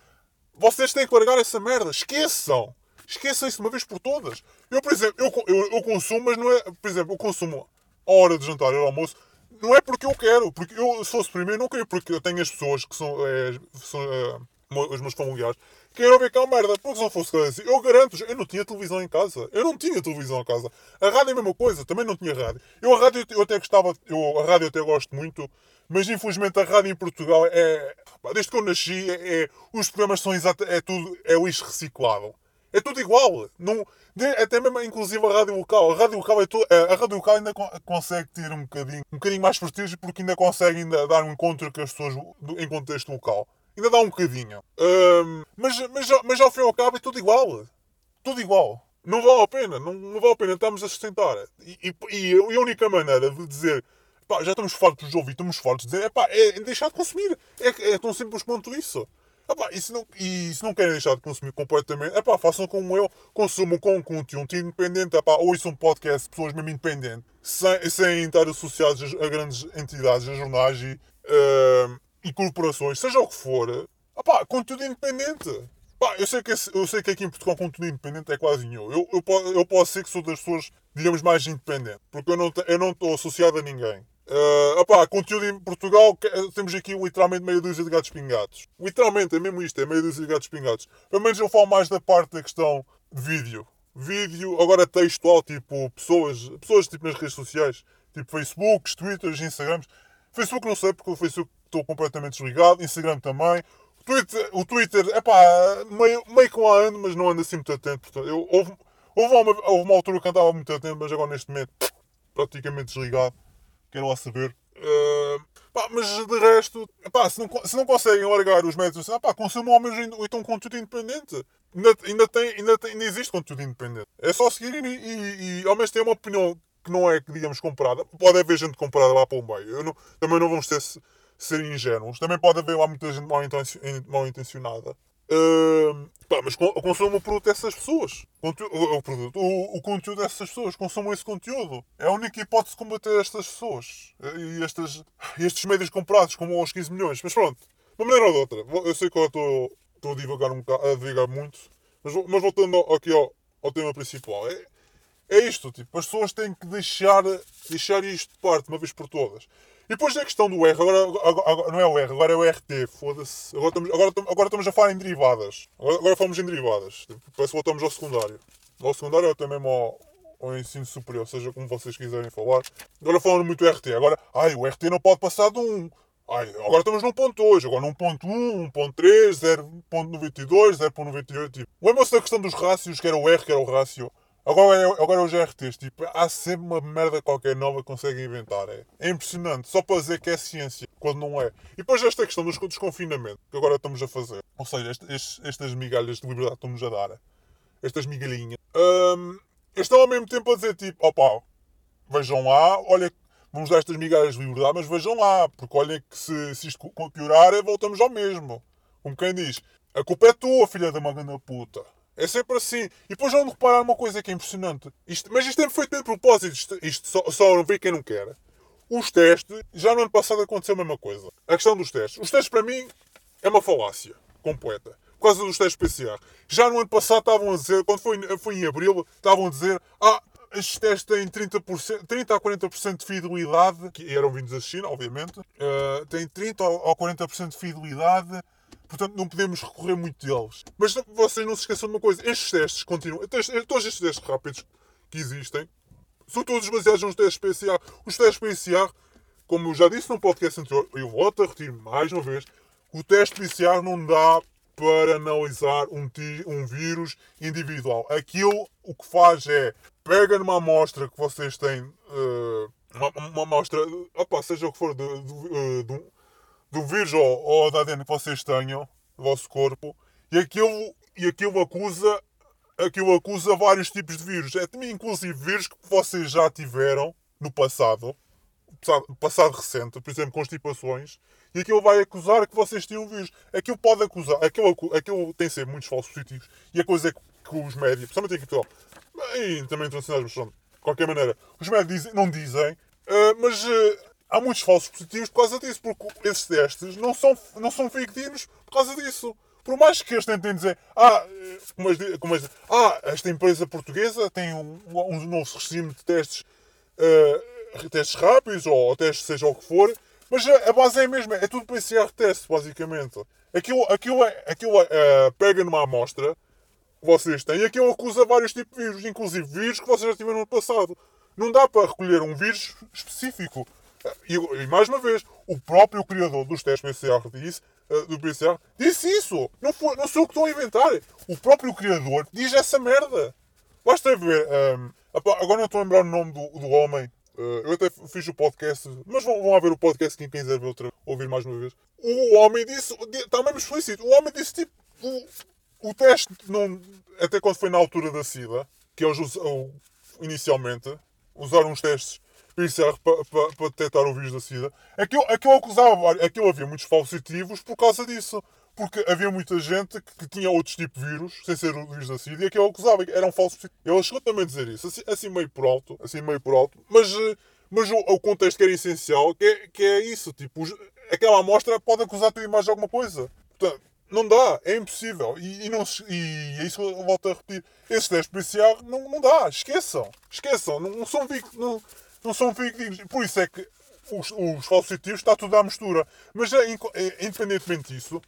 Vocês têm que largar essa merda. Esqueçam. Esqueçam isso de uma vez por todas. Eu, por exemplo, eu, eu, eu consumo, mas não é. Por exemplo, eu consumo a hora de jantar ao almoço. Não é porque eu quero, porque eu, se fosse primeiro, não queria, porque eu tenho as pessoas que são, é, são é, os meus familiares que queiram ver cá merda. Porque se não fosse assim, eu garanto eu não tinha televisão em casa. Eu não tinha televisão em casa. A rádio é a mesma coisa, também não tinha rádio. Eu a rádio eu até gostava, eu, a rádio eu até gosto muito, mas infelizmente a rádio em Portugal é. Desde que eu nasci, é, é os programas são exatos, é tudo, é lixo reciclado. É tudo igual. Não, até mesmo, inclusive, a rádio local. A rádio local, é tudo, a rádio local ainda consegue ter um bocadinho, um bocadinho mais prestígio porque ainda consegue ainda dar um encontro com as pessoas em contexto local. Ainda dá um bocadinho. Um, mas, mas, mas ao fim e ao cabo é tudo igual. Tudo igual. Não vale a pena. Não, não vale a pena. Estamos a sustentar. E, e, e a única maneira de dizer pá, já estamos fartos de ouvir, estamos fartos de dizer, é pá, é deixar de consumir. É, é tão simples quanto isso. E, se não, e se não querem deixar de consumir completamente, epá, façam como eu, consumam com conteúdo independente, epá, ouçam um podcast pessoas mesmo independentes, sem, sem estar associados a, grandes entidades, a jornais e, uh, e corporações, seja o que for. Epá, conteúdo independente. Epá, eu, sei que, eu sei que aqui em Portugal conteúdo independente é quase nenhum. Eu, eu, eu posso ser que sou das pessoas, digamos, mais independentes, porque eu não estou associado a ninguém. Uh, opá, conteúdo em Portugal, temos aqui literalmente meia dúzia de gatos pingados. Literalmente, é mesmo isto, é meia dúzia de gatos pingados. Pelo menos eu falo mais da parte da questão de vídeo. Vídeo, agora textual, tipo pessoas, pessoas tipo nas redes sociais, tipo Facebook, Twitters, Instagrams. Facebook não sei, porque o Facebook estou completamente desligado. Instagram também. Twitter, o Twitter é pá, meio, meio que lá ando, mas não ando assim muito atento. Portanto, eu, houve, houve, uma, houve uma altura que andava muito atento, mas agora neste momento praticamente desligado quero lá saber. Uh, pá, mas de resto, pá, se, não, se não conseguem largar os métodos, ah, pá, consumam ao menos então conteúdo independente. Ainda, ainda, tem, ainda, tem, ainda existe conteúdo independente. É só seguir e, e, e ao menos ter uma opinião que não é, digamos, comprada. Pode haver gente comprada lá para o meio. Eu não, também não vamos ser, ser ingênuos. Também pode haver lá muita gente mal intencionada. Uh, pá, mas consumam o produto dessas pessoas. O, produto, o, o, conteúdo dessas pessoas. Consumam esse conteúdo. É a única hipótese de combater estas pessoas. E estas, estes médios comprados, como aos 15 milhões. Mas pronto, de uma maneira ou de outra. Eu sei que eu estou, estou a divagar um bocado, a divagar muito. Mas, mas voltando aqui ao, ao tema principal. É, é isto, tipo, as pessoas têm que deixar, deixar isto de parte, uma vez por todas. E depois a questão do R, agora, agora, não é o R, agora é o RT, foda-se. Agora estamos, agora, agora estamos a falar em derivadas. Agora, agora falamos em derivadas. Que voltamos ao secundário. Ao secundário ou até mesmo ao, ao ensino superior, seja como vocês quiserem falar. Agora falando muito do RT. Agora, ai, o RT não pode passar de 1. Ai, agora estamos num ponto hoje, agora num ponto 1, 1.3, 0.92, 0.98. Tipo. Lembram-se da questão dos rácios, que era o R, que era o rácio? Agora é, agora é os GRTs, tipo, há sempre uma merda qualquer nova que conseguem inventar. É, é impressionante, só para dizer que é ciência, quando não é. E depois esta questão dos desconfinamento, que agora estamos a fazer. Ou seja, estes, estas migalhas de liberdade estamos a dar. Estas migalhinhas. Um, estão ao mesmo tempo a dizer, tipo, opá, vejam lá, olha, vamos dar estas migalhas de liberdade, mas vejam lá, porque olhem que se, se isto piorar, voltamos ao mesmo. Como quem diz, a culpa é tua, filha da magana puta. É sempre assim. E depois vão reparar uma coisa que é impressionante. Isto, mas isto é feito de propósito. Isto, isto só, só vê quem não quer. Os testes, já no ano passado aconteceu a mesma coisa. A questão dos testes. Os testes, para mim, é uma falácia completa. Por causa dos testes PCR. Já no ano passado estavam a dizer, quando foi, foi em abril, estavam a dizer: ah, estes testes têm 30%, 30 a 40% de fidelidade, que eram vindos da China, obviamente, uh, têm 30 ou 40% de fidelidade Portanto, não podemos recorrer muito deles. Mas vocês não se esqueçam de uma coisa: estes testes continuam. Todos estes testes rápidos que existem são todos baseados nos testes PCR. Os testes PCR, como eu já disse no podcast anterior, eu volto a repetir mais uma vez: o teste PCR não dá para analisar um, um vírus individual. Aquilo o que faz é pega numa amostra que vocês têm, uh, uma, uma amostra, opa, seja o que for, de, de, uh, de, do vírus ou, ou da ADN que vocês tenham no vosso corpo e aquilo, e aquilo acusa aquilo acusa vários tipos de vírus. É inclusive vírus que vocês já tiveram no passado, passado recente, por exemplo, constipações, e aquilo vai acusar que vocês tinham vírus. Aquilo pode acusar, aquilo, aquilo tem sempre muitos falsos positivos, e a coisa é que, os médicos, principalmente aqui em Portugal, e também internacionais, mas de qualquer maneira, os médicos dizem, não dizem, uh, mas uh, há muitos falsos positivos por causa disso, porque esses testes não são, não são fidedignos por causa disso. Por mais que eles tentem dizer, ah, como as, como as, ah esta empresa portuguesa tem um, um novo regime de testes uh, testes rápidos ou testes seja o que for, mas a, a base é a mesma, é tudo PCR teste, basicamente. Aquilo, aquilo, é, aquilo é, pega numa amostra que vocês têm e aquilo acusa vários tipos de vírus, inclusive vírus que vocês já tiveram no passado. Não dá para recolher um vírus específico. E, e mais uma vez, o próprio criador dos testes PCR disse, uh, do PCR disse isso. Não, foi, não sou eu que estou a inventar. O próprio criador diz essa merda. Basta ver. Um, agora não estou a lembrar o nome do, do homem. Uh, eu até fiz o podcast, mas vão, vão ver o podcast quem quiser ver outra, ouvir mais uma vez. O homem disse, está mesmo explícito, o homem disse tipo, o, o teste, não, até quando foi na altura da SIDA, que eles inicialmente usaram uns testes PCR para, para, detectar o vírus da SIDA, aquilo, aquilo acusava, aquilo havia muitos falsitivos por causa disso. Porque havia muita gente que, que tinha outros tipos de vírus, sem ser o vírus da SIDA, e aquilo acusava, eram falsos. Ele chegou também a dizer isso, assim, assim, meio por alto, assim meio por alto, mas, mas o, o contexto que era essencial, que é, que é isso, tipo, aquela amostra pode acusar tu mais de alguma coisa. Portanto, não dá, é impossível. E, e, não, e é isso que eu volto a repetir. Esses testes policiais não, não dá, esqueçam. Esqueçam, não, não são não, não são fidedignos. Por isso é que os, os falsificativos está tudo à mistura. Mas é, é, independentemente disso,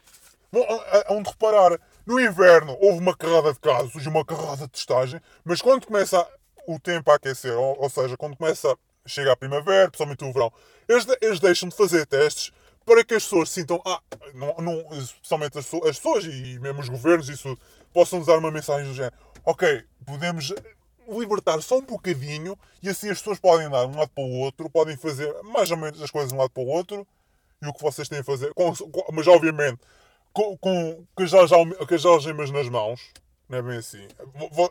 vão de reparar, no inverno houve uma carrada de casos uma carrada de testagem, mas quando começa o tempo a aquecer, ou, ou seja, quando começa chega a primavera, principalmente o verão, eles, eles deixam de fazer testes para que as pessoas sintam, ah, não, não, especialmente as pessoas e mesmo os governos, isso possam usar uma mensagem do género, ok, podemos libertar só um bocadinho e assim as pessoas podem andar de um lado para o outro, podem fazer mais ou menos as coisas de um lado para o outro e o que vocês têm a fazer, com, com, mas obviamente com, com, com, as, com as algemas nas mãos, não é bem assim.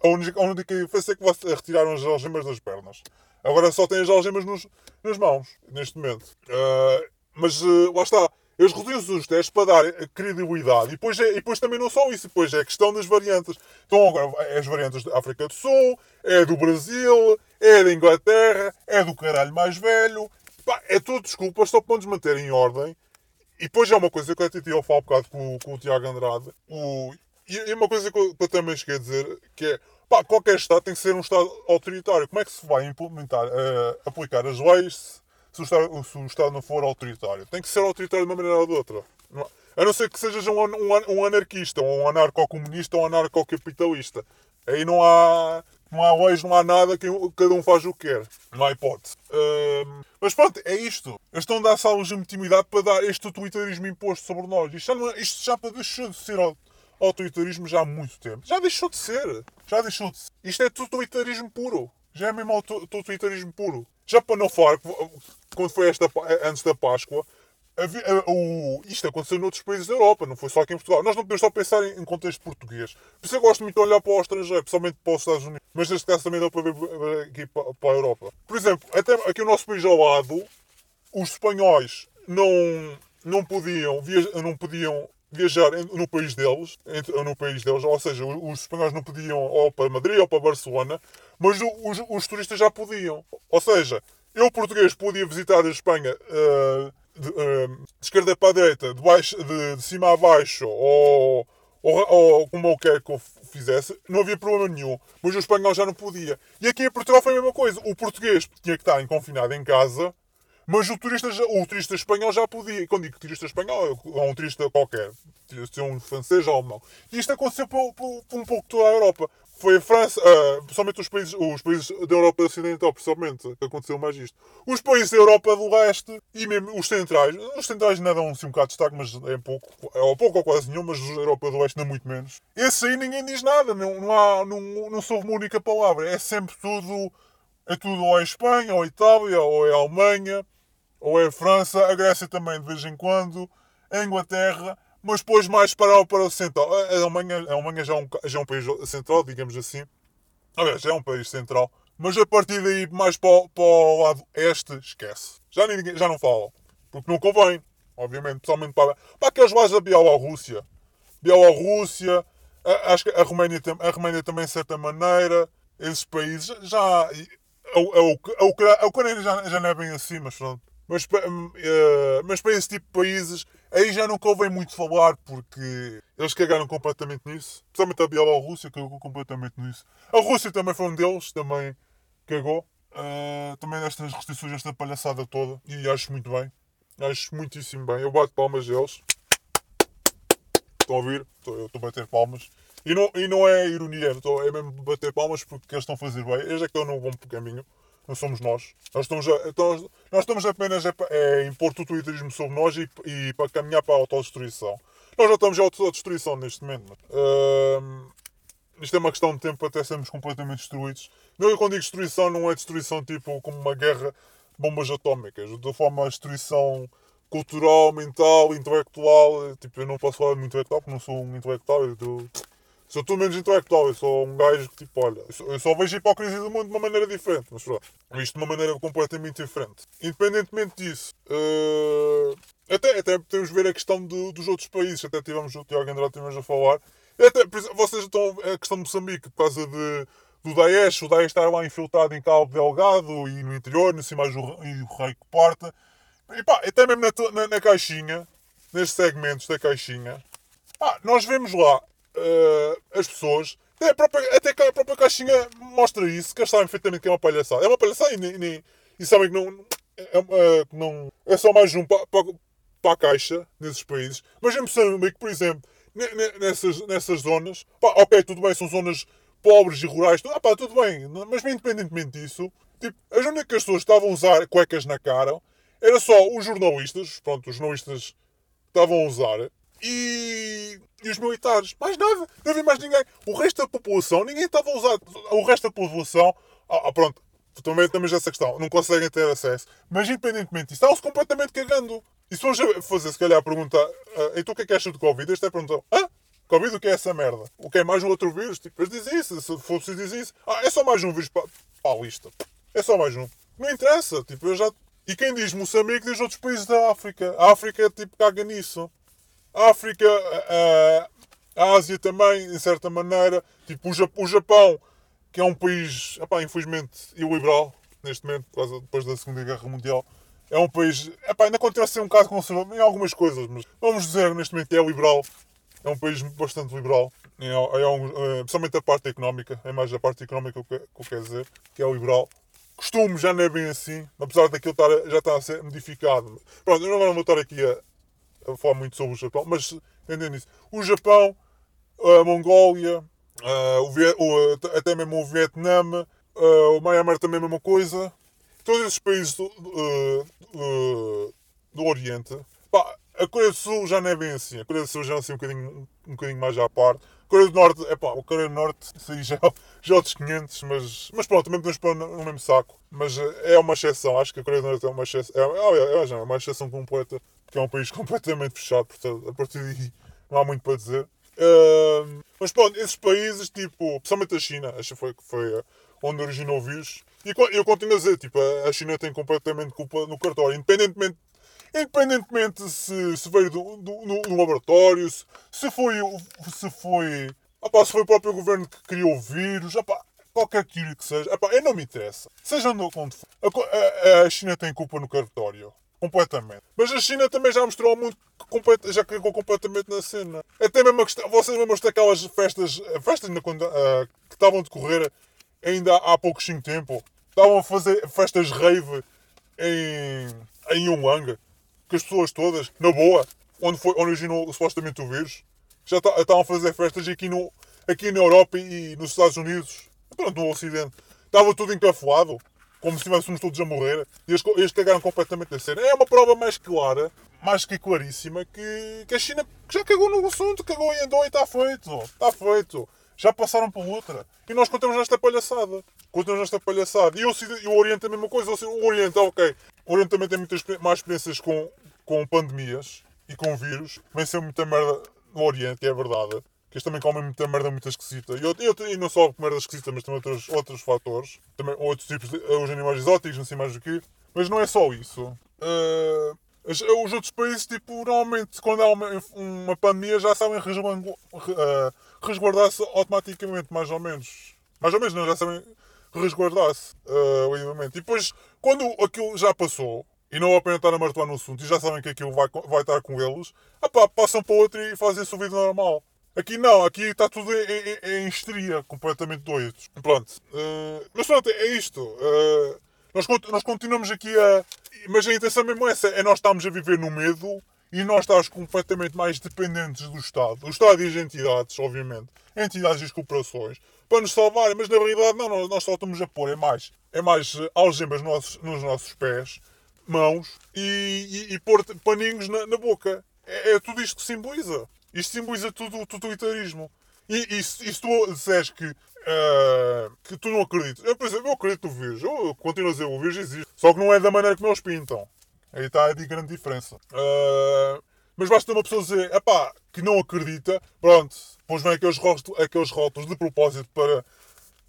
A única, a única diferença é que vocês retiraram as algemas das pernas. Agora só têm as algemas nos, nas mãos, neste momento. Uh, mas uh, lá está. Eles reduziram os testes para dar credibilidade. E depois, é, e depois também não só isso, depois é a questão das variantes. Então agora é as variantes da África do Sul, é do Brasil, é da Inglaterra, é do caralho mais velho. Pá, é tudo desculpas só para nos manter em ordem. E depois é uma coisa que eu tive a falar um bocado com, com o Tiago Andrade. O, e, uma coisa que eu, eu também cheguei a dizer, que é, pá, qualquer Estado tem que ser um Estado autoritário. Como é que se vai implementar, uh, aplicar as leis se o, Estado, se o Estado não for autoritário. Tem que ser autoritário de uma maneira ou de outra. A não ser que sejas um, um, um anarquista, ou um anarco-comunista, ou um anarco-capitalista. Aí não há, não há leis, não há nada, que cada um faz o que quer. Não há hipótese. mas pronto, é isto. Eles estão a dar essa legitimidade para dar este totalitarismo imposto sobre nós. Isto já, não, é, isto já deixou de ser autoritarismo já há muito tempo. Já deixou de ser. Já deixou de ser. Isto é totalitarismo puro. Já é mesmo totalitarismo puro. Já para não falar, quando foi esta, antes da Páscoa, havia, o, isto aconteceu noutros países da Europa, não foi só aqui em Portugal. Nós não podemos só pensar em, em contexto português. Por isso eu gosto muito de olhar para o estrangeiro, principalmente para os Estados Unidos. Mas neste caso também dá para ver aqui para, para a Europa. Por exemplo, até aqui o nosso país ao lado, os espanhóis não, não, podiam, não podiam viajar no país deles, no país deles, ou seja, os espanhóis não podiam ou para Madrid ou para Barcelona, mas os, os turistas já podiam. Ou seja, eu, português, podia visitar a Espanha uh, de, uh, de, esquerda para a direita, de, baixo, de, de cima a baixo, ou, ou, ou, como eu quero que eu fizesse, não havia problema nenhum. Mas o espanhol já não podia. E aqui em Portugal foi a mesma coisa. O português tinha que estar confinado em casa, mas o turista, o turista espanhol já podia. Quando digo turista espanhol, é um turista qualquer. Ser um francês ou alemão. E isto aconteceu por, por, por um pouco toda a Europa foi a França, uh, principalmente os países, os países da Europa Ocidental, principalmente, que aconteceu mais isto. Os países da Europa do Leste e mesmo os centrais, os centrais ainda dão assim um bocado de destaque, mas é pouco, é ou pouco ou quase nenhum, mas os da Europa do Leste não muito menos. Esse aí ninguém diz nada, não, não, há, não, não soube uma única palavra, é sempre tudo, é tudo ou é Espanha, ou é Itália, ou é Alemanha, ou é França, a Grécia também de vez em quando, a Inglaterra, mas depois mais para, para o central. A Alemanha, a Alemanha já, é um, já é um país central, digamos assim. Aliás, já é um país central. Mas a partir daí, mais para, para o lado este, esquece. Já, ninguém, já não falam. Porque não convém, obviamente, pessoalmente para, para aqueles lados da Bielorrússia. Bielorrússia, a, acho que a Roménia, a Roménia também, de certa maneira. Esses países já. A, a, a, Ucrânia já, já não é bem assim, mas pronto. Mas, uh, mas para esse tipo de países, aí já não convém muito falar, porque eles cagaram completamente nisso. Principalmente a Bielorrússia cagou completamente nisso. A Rússia também foi um deles, também cagou. uh, também nestas restrições, esta palhaçada toda. E acho muito bem. Acho muitíssimo bem. Eu bato palmas deles. Estão a ouvir? Estou a bater palmas. E não, e não é ironia, estou, é mesmo bater palmas porque eles estão a fazer bem. Eles é que estão no bom caminho. Não somos nós. Nós estamos, a, nós, nós estamos apenas a, a impor totalitarismo sobre nós e, e para caminhar para a autodestruição. Nós já estamos em autodestruição neste momento. Uh, isto é uma questão de tempo até sermos completamente destruídos. Não, eu quando digo destruição, não é destruição tipo como uma guerra, bombas atómicas. De forma a destruição cultural, mental, intelectual. Tipo, eu não posso falar de intelectual porque não sou um intelectual. Eu, sou tudo menos intelectual. Eu sou um gajo que, tipo, olha, eu só, eu só vejo a hipocrisia do mundo de uma maneira diferente. Mas pronto, isto de uma maneira completamente diferente. Independentemente disso, uh, até, até podemos ver a questão de, dos outros países. Até tivemos o Tiago Andrade tivemos a falar. Até, vocês estão. A questão de Moçambique, por causa de, do Daesh, o Daesh estar lá infiltrado em Cabo Delgado e no interior, nesse mais o, rei que porta. E pá, até mesmo na, na, na caixinha, nestes segmentos da caixinha, nós vemos lá uh, as pessoas. Até, a própria, até a própria caixinha mostra isso, que eles sabem perfeitamente que é uma palhaçada. É uma palhaçada e, e, e sabem que não é, é, não, é só mais um para, para, para a caixa nesses países. Mas em Moçambique, por exemplo, nessas, nessas zonas, pá, ok, tudo bem, são zonas pobres e rurais, tudo, ah, pá, tudo bem, mas independentemente disso, tipo, as únicas pessoas que estavam a usar cuecas na cara era só os jornalistas, pronto, os jornalistas estavam a usar, e, e os militares. Mais nada, não havia mais ninguém. O resto da população, ninguém estava a usar. O resto da população, ah, ah pronto, também temos essa questão, não conseguem ter acesso. Mas independentemente disso, estavam-se completamente cagando. E se vamos fazer, se calhar, a pergunta, uh, então o que é que achas de Covid? Esta é a pergunta, ah, Covid o que é essa merda? O que é mais um outro vírus? Tipo, eles dizem isso, se preciso dizer isso. Ah, é só mais um vírus para a lista. É só mais um. Não interessa, tipo, eu já... E quem diz Moçambique diz outros países da África. A África, tipo, caga nisso. África, a, a Ásia também, em certa maneira. Tipo, o Japão que é um país, epá, infelizmente, iliberal, neste momento, depois da Segunda Guerra Mundial. É um país, epá, ainda continua a ser um bocado conservador em algumas coisas, mas vamos dizer neste momento é liberal. É um país bastante liberal, é, um, é, principalmente a parte económica, é mais a parte económica que, que eu quero dizer, que é liberal. Costume já não é bem assim, apesar daquilo estar, já estar a ser modificado. Pronto, eu não vou estar aqui a, a falar muito sobre o Japão, mas entendendo isso. O Japão, a Mongólia, Uh, o, o, até mesmo o Vietnã, o Myanmar também é a mesma coisa. Todos esses países do, uh, do Oriente. Pá, a Coreia do Sul já não é bem assim. A Coreia do Sul já é assim um bocadinho, um bocadinho mais à parte. A Coreia do Norte, é pá, a Coreia do Norte, isso aí já, já outros 500, mas, mas pronto, também podemos pôr no, mesmo saco. Mas é uma exceção, acho que a Coreia do Norte é uma exceção. É, é, é uma exceção completa, porque é um país completamente fechado, portanto, a partir daí não há muito para dizer. Mas pronto, esses países, tipo, principalmente a China, acho que foi, foi eh, onde originou o vírus. E eu continuo a dizer, tipo, a China tem completamente culpa no cartório, independentemente, independentemente se, se veio do, do, no, no laboratório, se, se foi, se foi, opa, se foi o próprio governo que criou o vírus, opa, qualquer teoria que seja, opa, eu não me interessa. Seja onde for. A, a China tem culpa no cartório. Completamente. Mas a China também já mostrou ao mundo que já cagou completamente na cena. Até mesmo a questão, vocês lembram-se daquelas festas, festas na, uh, que estavam a decorrer ainda há pouco tempo? Estavam a fazer festas rave em, em Yonglanga. Que as pessoas todas, na boa, onde, foi, originou supostamente o vírus, já estavam a fazer festas aqui, no, aqui na Europa e nos Estados Unidos, pronto, no Ocidente. Estava tudo encafuado como se estivéssemos todos a morrer, e eles, cagaram completamente a cena. É uma prova mais clara, mais que claríssima, que, que a China já cagou no assunto, cagou e andou e está feito. Está feito. Já passaram para outra. E nós contamos nesta palhaçada. Contamos nesta palhaçada. E o, Oriente é a mesma coisa. O Oriente, ok. O Oriente também tem muitas mais experiências com, com pandemias e com vírus. Venceu muita merda no Oriente, é verdade que eles também comem muita merda muito esquisita. E, eu, e não só merda esquisita, mas também outros, outros fatores. Também outros tipos de os animais exóticos, não sei mais do que. Mas não é só isso. Uh, os outros países, tipo, normalmente, quando há uma, uma pandemia, já sabem ah, resguardar-se automaticamente, mais ou menos. Mais ou menos, não, já sabem resguardar-se, uh, E depois, quando aquilo já passou, e não vale a pena estar a martelar no assunto, e já sabem que aquilo vai, vai estar com eles, apá, passam para outro e fazem sua vida normal. Aqui não, aqui está tudo em, em, em histeria, completamente doidos. Pronto. Uh, mas pronto, é isto. Uh, Nós, nós continuamos aqui a. Mas a intenção mesmo é essa: é nós estamos a viver no medo e nós estamos completamente mais dependentes do Estado. O Estado e as entidades, obviamente. Entidades e as corporações. Para nos salvarem, mas na realidade não, nós só estamos a pôr, é mais, é mais eh, algemas nos nossos, nos nossos pés, mãos e, e, e pôr paninhos na, na boca. É, é, tudo isto que simboliza. Isto simboliza tudo o totalitarismo. E, e, e se tu disseres que, uh, que tu não acreditas, eu, por exemplo, eu acredito no vírus, eu continuo a dizer o vírus existe, só que não é da maneira como eles pintam. Aí está a grande diferença. Uh, mas basta uma pessoa dizer, epá, que não acredita, pronto, depois vem aqueles rótulos, aqueles rótulos de propósito para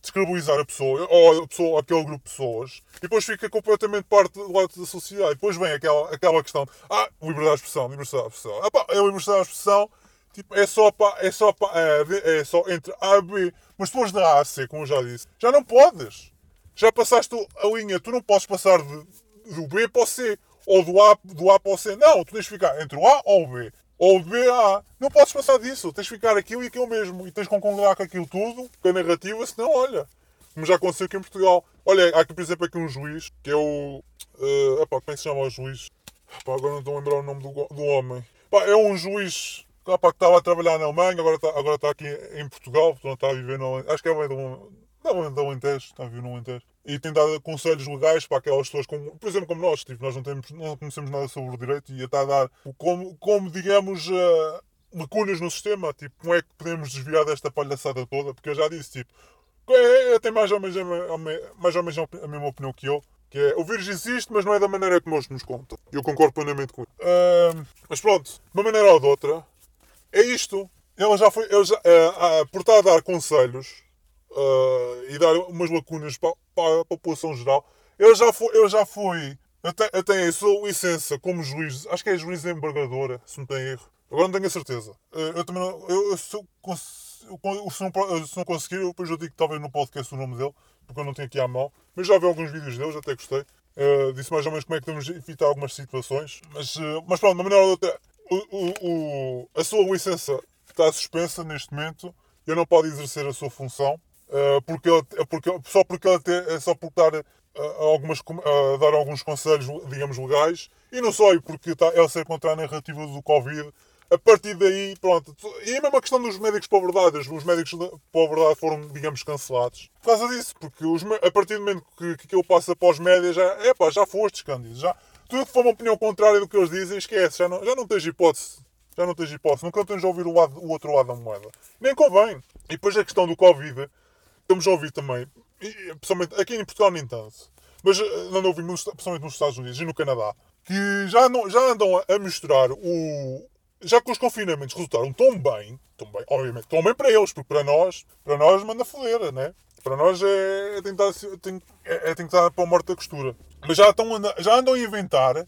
descredibilizar a pessoa, ou a pessoa, aquele grupo de pessoas, e depois fica completamente parte do lado da sociedade. E depois vem aquela, aquela questão, ah, liberdade de expressão, liberdade de expressão. Epá, é liberdade de expressão, tipo, é só, para, é, só para, é, é só entre A e B. Mas depois da A a C, como já disse, já não podes. Já passaste a linha, tu não podes passar de, do B para o C ou do A, do a para o C. Não, tu tens de ficar entre o A ou o B. Ou o B A. Não podes passar disso. Tens de ficar aquilo e aquilo mesmo. E tens de concordar com aquilo tudo, com a narrativa, senão, olha. Como já aconteceu aqui em Portugal. Olha, há aqui, por exemplo, aqui um juiz, que é o. Uh, epá, como é que se chama o juiz? Epá, agora não estou a lembrar o nome do, do homem. Epá, é um juiz epá, que estava a trabalhar na Alemanha, agora está, agora está aqui em Portugal, portanto está a viver no. Acho que é bem do, não, da Alentejo, está a viver no Alentejo e tem dado conselhos legais para aquelas pessoas, como, por exemplo, como nós, tipo, nós não, temos, não conhecemos nada sobre o direito e está a dar, como, como digamos, uh, lacunas no sistema, tipo, como é que podemos desviar desta palhaçada toda, porque eu já disse, tipo, é, é, tem mais ou menos, mais ou menos a mesma opinião que eu, que é, o vírus existe, mas não é da maneira como eles nos contam. Eu concordo plenamente com isso. Uh, mas pronto, de uma maneira ou de outra, é isto. Ele já foi, ele já, uh, por estar a dar conselhos, uh, e dar umas lacunas para, para, a população geral. Eu já fui, eu já fui até, até a sua licença como juiz, acho que é juiz embargadora, se não tenho erro. Agora não tenho a certeza. Uh, eu também não, eu, eu, se, eu, se, não, se não conseguir, eu depois eu digo que talvez no podcast o nome dele, porque eu não tenho aqui à mão. Mas já vi alguns vídeos deles, até gostei. Uh, disse mais ou menos como é que temos de evitar algumas situações. Mas, uh, mas pronto, na outra, o, o, a sua licença está suspensa neste momento. Eu não pode exercer a sua função. Eh, porque, ele, é porque, só porque ele é só por dar, uh, algumas, uh, dar alguns conselhos, digamos, legais, e não só, e porque está, ele ser contra a narrativa do Covid. A partir daí, pronto. E a mesma questão dos médicos para a verdade. Os médicos para a verdade foram, digamos, cancelados. Por causa disso, porque os, a partir do momento que, que ele passa para os médias, já, é pá, já foste, Cândido. Já, que for uma opinião contrária do que eles dizem, esquece. Já não, já não tens hipótese. Já não tens hipótese. Nunca tens de ouvir o, lado, o outro lado da moeda. Nem convém. E depois a questão do Covid estamos a ouvir também, principalmente aqui em Portugal nem tanto, mas eh, ouvimos, principalmente nos Estados Unidos e no Canadá, que já, não, já andam a misturar o. Já que os confinamentos resultaram tão bem, tão bem, obviamente, tão bem para eles, porque para nós, para nós manda foder, né? Para nós é, é tentar, é, é tentar para a morte da costura. Mas já, estão, já andam a inventar,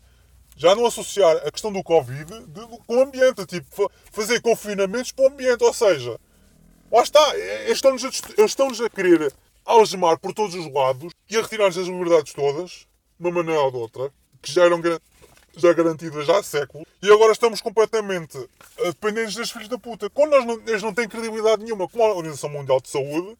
já não associar a questão do Covid de, com o ambiente, tipo, fazer confinamentos para o ambiente, ou seja, Lá está, eles estão-nos a, estão a querer algemar por todos os lados e a retirar-nos as liberdades todas, de uma maneira ou de outra, que já eram já garantidas já há séculos, e agora estamos completamente dependentes das filhos da puta. Quando não, eles não têm credibilidade nenhuma, como a Organização Mundial de Saúde,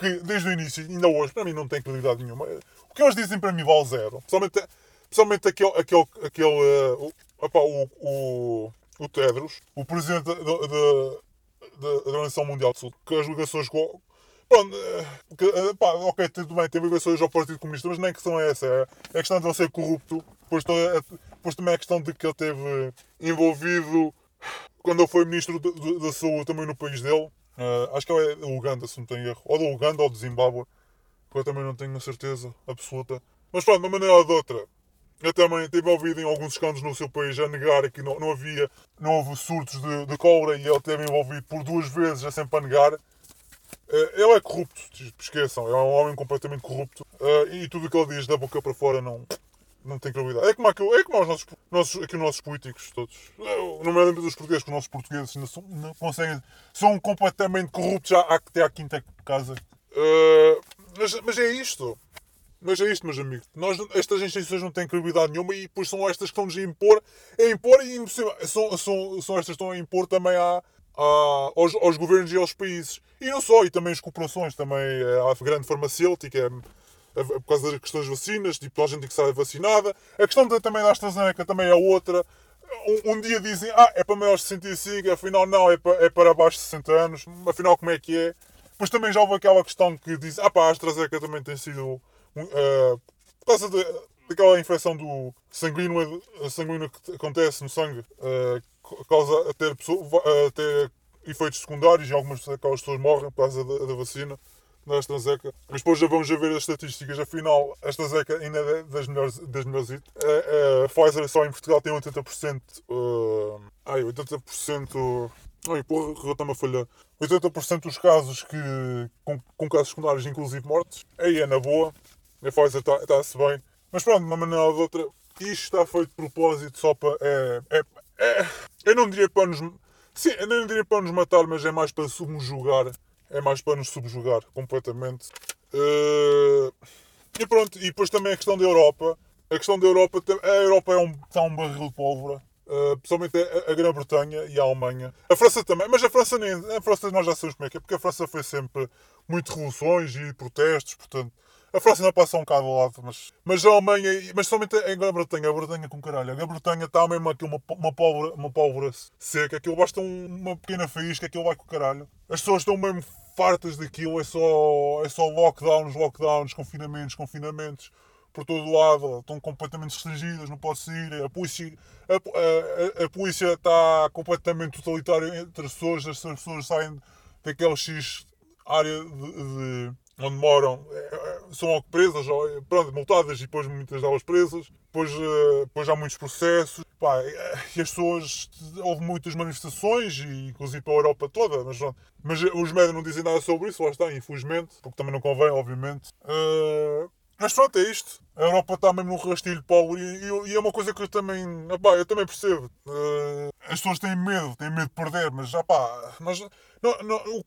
que desde o início, ainda hoje, para mim não tem credibilidade nenhuma. O que eles dizem para mim vale zero. Principalmente, principalmente aquele, aquele, aquele uh, o, opa, o, o, o Tedros, o presidente da, da, Organização Mundial de Saúde, que as ligações com. Pronto, eh, que, eh, ok, tudo bem, tem ligações ao Partido Comunista, mas nem a questão é essa. É a questão de ele ser corrupto. Depois, depois também é a questão de que ele teve envolvido quando ele foi Ministro da Saúde também no país dele. Uh, acho que é da Uganda, se não tenho erro. Ou da Uganda ou do Zimbábue. Que eu também não tenho a certeza absoluta. Mas pronto, de uma maneira ou de outra, eu também tive ouvido em alguns escândalos no seu país a negar que não, não havia, não houve surtos de, de cólera e ele esteve envolvido por duas vezes, a sempre a negar. Uh, ele é corrupto, esqueçam, é um homem completamente corrupto uh, e tudo o que ele diz da boca para fora não, não tem credibilidade. É como, aquilo, é como os nossos, nossos, aqui os nossos políticos todos, nomeadamente os portugueses, que os nossos portugueses não, são, não conseguem, são completamente corruptos já até à quinta casa. Uh, mas, mas é isto. Mas é isto, meus amigos. Nós, estas instituições não têm credibilidade nenhuma e depois são estas que estão-nos a impor, a impor e são, são, são estas que estão a impor também à, à, aos, aos, governos e aos países. E não só, e também as corporações, também a grande farmacêutica, por causa das questões de vacinas, tipo, toda a gente tem que estar vacinada. A questão de, também da AstraZeneca também é outra. Um, um, dia dizem, ah, é para maiores de 65, afinal não, é para, é para abaixo de 60 anos, afinal como é que é? Depois também já houve aquela questão que diz, ah pá, a AstraZeneca também tem sido, uh, por causa de, daquela infecção do sanguíneo, sanguíneo que acontece no sangue, uh, causa a ter, ter efeitos secundários e algumas aquelas pessoas morrem por causa da, da vacina da AstraZeneca. Mas depois já vamos ver as estatísticas. Afinal, a AstraZeneca ainda é das melhores. Das melhores a, a Pfizer só em Portugal tem 80%. Uh, ai, 80%. Ai, porra, está-me a falhar. 80% dos casos que, com, com casos secundários, inclusive mortes. Aí é na boa. A Pfizer está-se tá bem. Mas pronto, de uma maneira ou de outra, isto está feito de propósito só para. É, é, é, eu não diria para nos. Sim, eu não diria para nos matar, mas é mais para subjugar é mais para nos subjugar completamente. Uh, e pronto, e depois também a questão da Europa. A questão da Europa, a Europa é um, está um barril de pólvora. Uh, principalmente a, a Grã-Bretanha e a Alemanha. A França também, mas a França nem. A França nós já sabemos como é que é, porque a França foi sempre muito revoluções e protestos, portanto. A França ainda passa um bocado ao lado, mas, mas a Alemanha, mas somente a Grã-Bretanha, a Bretanha com caralho. A Grã-Bretanha está mesmo aqui uma, uma, pólvora, uma pólvora seca, aquilo basta um, uma pequena faísca, aquilo vai com caralho. As pessoas estão mesmo fartas daquilo, é só, é só lockdowns, lockdowns, confinamentos, confinamentos por todo lado, estão completamente restringidas, não pode sair, a polícia, a, a, a, polícia está completamente totalitária entre as pessoas, as pessoas saem daquela X área de onde moram, é, são presas, pronto, multadas e depois muitas delas presas, depois, eh, depois há muitos processos, pá, e as pessoas, houve muitas manifestações, e inclusive para a Europa toda, mas, mas os médios não dizem nada sobre isso, lá está, infelizmente, porque também não convém, obviamente. Uh, mas pronto, é isto. A Europa está mesmo num rastilho pobre e, e, é uma coisa que eu também, eu também percebo. Uh, as pessoas têm medo, têm medo de perder, mas já pá, nós,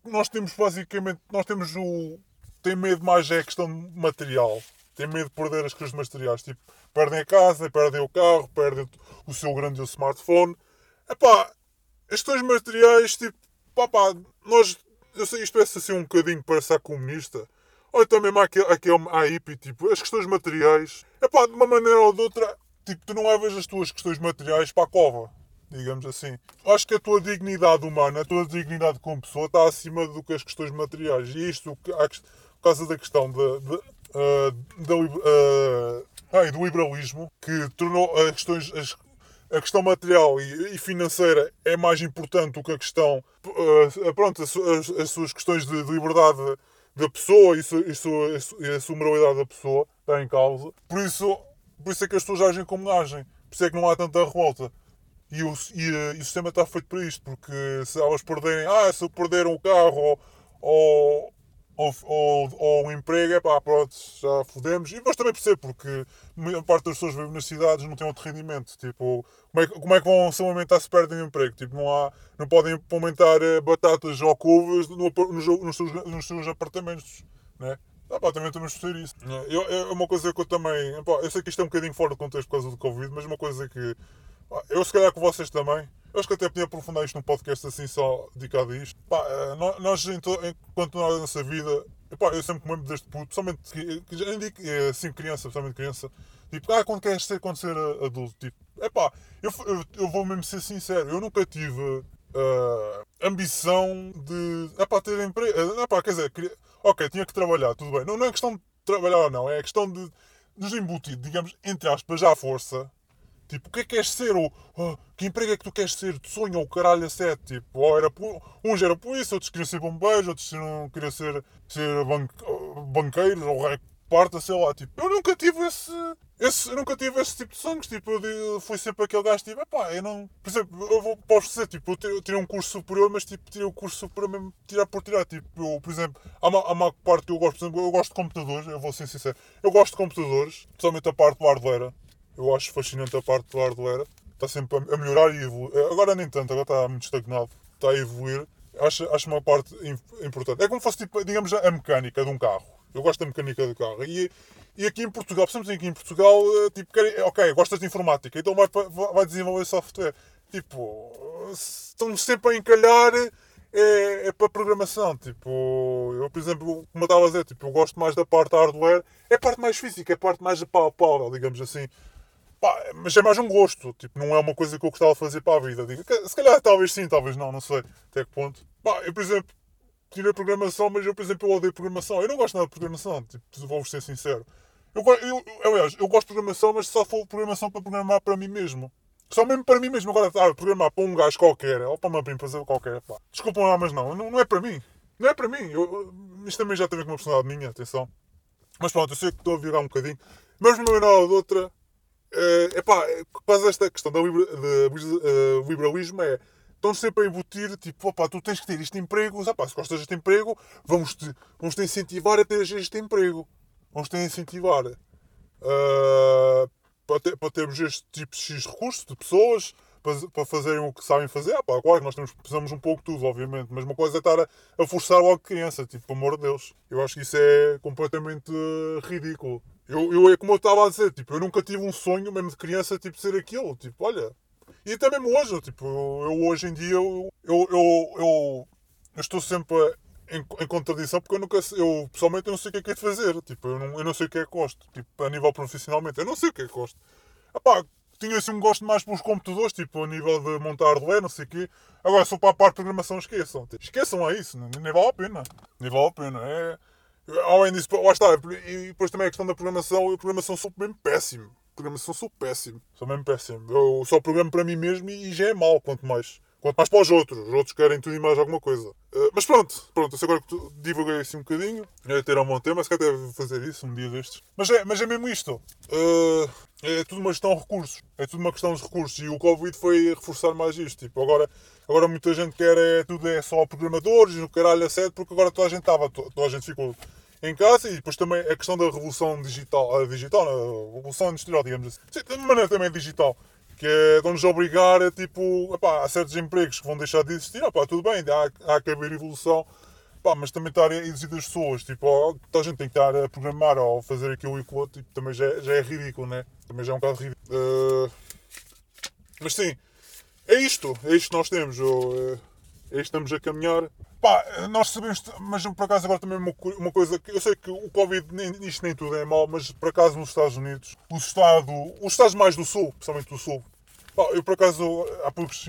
nós temos basicamente, nós temos o, tem medo mais é a questão material. Tem medo de perder as coisas materiais. Tipo, perdem a casa, perdem o carro, perdem o seu grande smartphone. Epá, as questões materiais, tipo, pá, pá, nós, eu sei, isto parece assim um bocadinho para ser comunista. Ou também há aquele, aquele a hippie, tipo, as questões materiais, epá, de uma maneira ou de outra, tipo, tu não levas as tuas questões materiais para a cova, digamos assim. Acho que a tua dignidade humana, a tua dignidade como pessoa está acima do que as questões materiais. E isto, causa da questão de, de, uh, da, uh, ai, do liberalismo, que tornou as questões, as, a questão material e, e, financeira é mais importante do que a questão, uh, pronto, as, as, as, suas questões de, de liberdade da pessoa e, su, e, su, e a sua moralidade da pessoa está em causa. Por isso, por isso é que as pessoas agem como agem. Por isso é que não há tanta revolta. E o, e, e o sistema está feito para isto, porque se elas perderem, ah, se perderam o carro ou, ou, ou, ou, ou um emprego, é pá, pronto, já fodemos. E mas também percebo, porque a parte das pessoas vivem nas cidades não têm outro rendimento. Tipo, como é, como é que vão se aumentar se perdem o emprego? Tipo, não, há, não podem aumentar eh, batatas ou couves no, nos, nos, seus, nos seus apartamentos, né? Ah, pá, também temos de ser isso. É, é uma coisa que eu também. Pá, eu sei que isto é um bocadinho fora do contexto por causa do Covid, mas uma coisa que. Pá, eu, se calhar, com vocês também eu acho que até podia aprofundar isto num podcast assim só dedicado a isto. Pá, eh, nós, enquanto nós nessa vida, pá, eu sempre me lembro deste puto, somente já digo assim criança, somente criança, tipo, ah, quando queres ser quando ser adulto? Tipo, é pá, eu, eu, eu, vou mesmo ser sincero, eu nunca tive uh, ambição de é pá, ter emprego. É pá, quer dizer, queria, ok, tinha que trabalhar, tudo bem. Não, não é questão de trabalhar ou não, é questão de nos embutir, digamos, entre aspas, já à força Tipo, o que é que queres ser? Ou, oh, que emprego é que tu queres ser? De sonho ou caralho a sete? Tipo, ou era, uns eram polícia, outros queriam ser bombeiros, outros queriam ser, ser banque, banqueiros ou parta, sei lá. Tipo, eu nunca tive esse, esse, eu nunca tive esse tipo de sonhos. Tipo, eu fui sempre aquele gajo, tipo, pá, eu não. Por exemplo, eu vou, posso dizer, tipo, eu tirei um curso superior, mas tipo, tirei o um curso superior mesmo, tirar por tirar. Tipo, eu, por exemplo, há uma, há uma parte que eu gosto, por exemplo, eu gosto de computadores, eu vou ser sincero, eu gosto de computadores, especialmente a parte do hardware. Eu acho fascinante a parte do hardware. Está sempre a melhorar e evoluir. Agora nem tanto, agora está muito estagnado. Está a evoluir. Acho, acho uma parte importante. É como se fosse, tipo, digamos, a mecânica de um carro. Eu gosto da mecânica do carro. E, e aqui em Portugal, precisamos aqui em Portugal, eh, tipo, ok, gostas de informática, então vai, vai desenvolver software. Tipo, estão sempre a encalhar é, é para programação. Tipo, eu, por exemplo, como eu estava a dizer, tipo, eu gosto mais da parte hardware. É a parte mais física, é a parte mais palpável, digamos assim. Pá, mas é mais um gosto, tipo, não é uma coisa que eu gostava de fazer para a vida. Digo, se calhar talvez sim, talvez não, não sei até que ponto. Pá, eu, por exemplo, tirei programação, mas eu, por exemplo, eu odeio programação. Eu não gosto nada de programação, tipo, vou-vos ser sincero. Eu, eu, aliás, eu gosto de programação, mas só for programação para programar para mim mesmo. Só mesmo para mim mesmo. Agora, ah, programar para um gajo qualquer, ou para uma fazer qualquer, pá. Desculpam lá, mas não, não, não é para mim. Não é para mim. Eu, isto também já tem a ver com uma personalidade minha, atenção. Mas pronto, eu sei que estou a virar um bocadinho. Mas uma maneira de outra, é pá, quase esta questão do uh, liberalismo é estão sempre a embutir, tipo, opá, tu tens que ter este emprego, opá, se gostas deste emprego, vamos te, vamos te incentivar a ter este emprego. Vamos te incentivar uh, para, ter, para termos este tipo de X recursos de pessoas para, para fazerem o que sabem fazer. Ah, pá, claro que nós temos, precisamos um pouco de tudo, obviamente, mas uma coisa é estar a, a forçar logo criança, tipo, pelo amor de Deus. Eu acho que isso é completamente ridículo. Eu, eu, é como eu estava a dizer, tipo, eu nunca tive um sonho, mesmo de criança, tipo, ser aquilo. Tipo, olha. E até mesmo hoje, tipo, eu, eu hoje em dia, eu, eu, eu, eu, estou sempre em, em, contradição porque eu nunca eu pessoalmente eu não sei o que é que é de fazer. Tipo, eu não, eu não sei o que é que gosto. Tipo, a nível profissionalmente, eu não sei o que é que gosto. Epá, tinha assim um gosto mais pelos computadores, tipo, a nível de montar hardware, não sei o quê. Agora, só para a parte de programação, esqueçam. Tipo, esqueçam é isso, nem vale a pena. Nem vale a pena. É Além disso, lá está, e depois também a questão da programação, eu programação sou mesmo péssimo. Programação sou péssimo, sou mesmo péssimo. Eu só programo para mim mesmo e já é mal, quanto mais. Quanto mais para os outros. Os outros querem tudo e mais alguma coisa. Uh, mas pronto, pronto, eu agora que divulguei assim um bocadinho. É ter um bom tema, se calhar deve fazer isso um dia destes. Mas é, mas é mesmo isto. Uh, é tudo uma questão de recursos. É tudo uma questão de recursos. E o Covid foi reforçar mais isto. Tipo, agora, agora muita gente quer é, tudo é só programadores, no caralho a sete, porque agora toda a gente estava, toda a gente ficou em casa e depois também a questão da revolução digital, a digital, a revolução industrial, digamos assim. Sim, de maneira também digital que é de nos obrigar a, tipo, epá, a certos empregos que vão deixar de existir, epá, tudo bem, há, há que haver evolução, epá, mas também estar a exigir das pessoas, tipo, toda a gente tem que estar a programar ou fazer aquilo e outro, tipo, também já, já é ridículo, né? Também já é um bocado ridículo. Uh, mas sim, é isto, é isto que nós temos, ou, é, é isto que estamos a caminhar. Pá, nós sabemos, mas por acaso agora também uma, uma coisa que eu sei que o Covid, isto nem tudo é mau, mas por acaso nos Estados Unidos, o Estado, os Estados mais do Sul, principalmente do Sul, Pá, eu por acaso, há poucos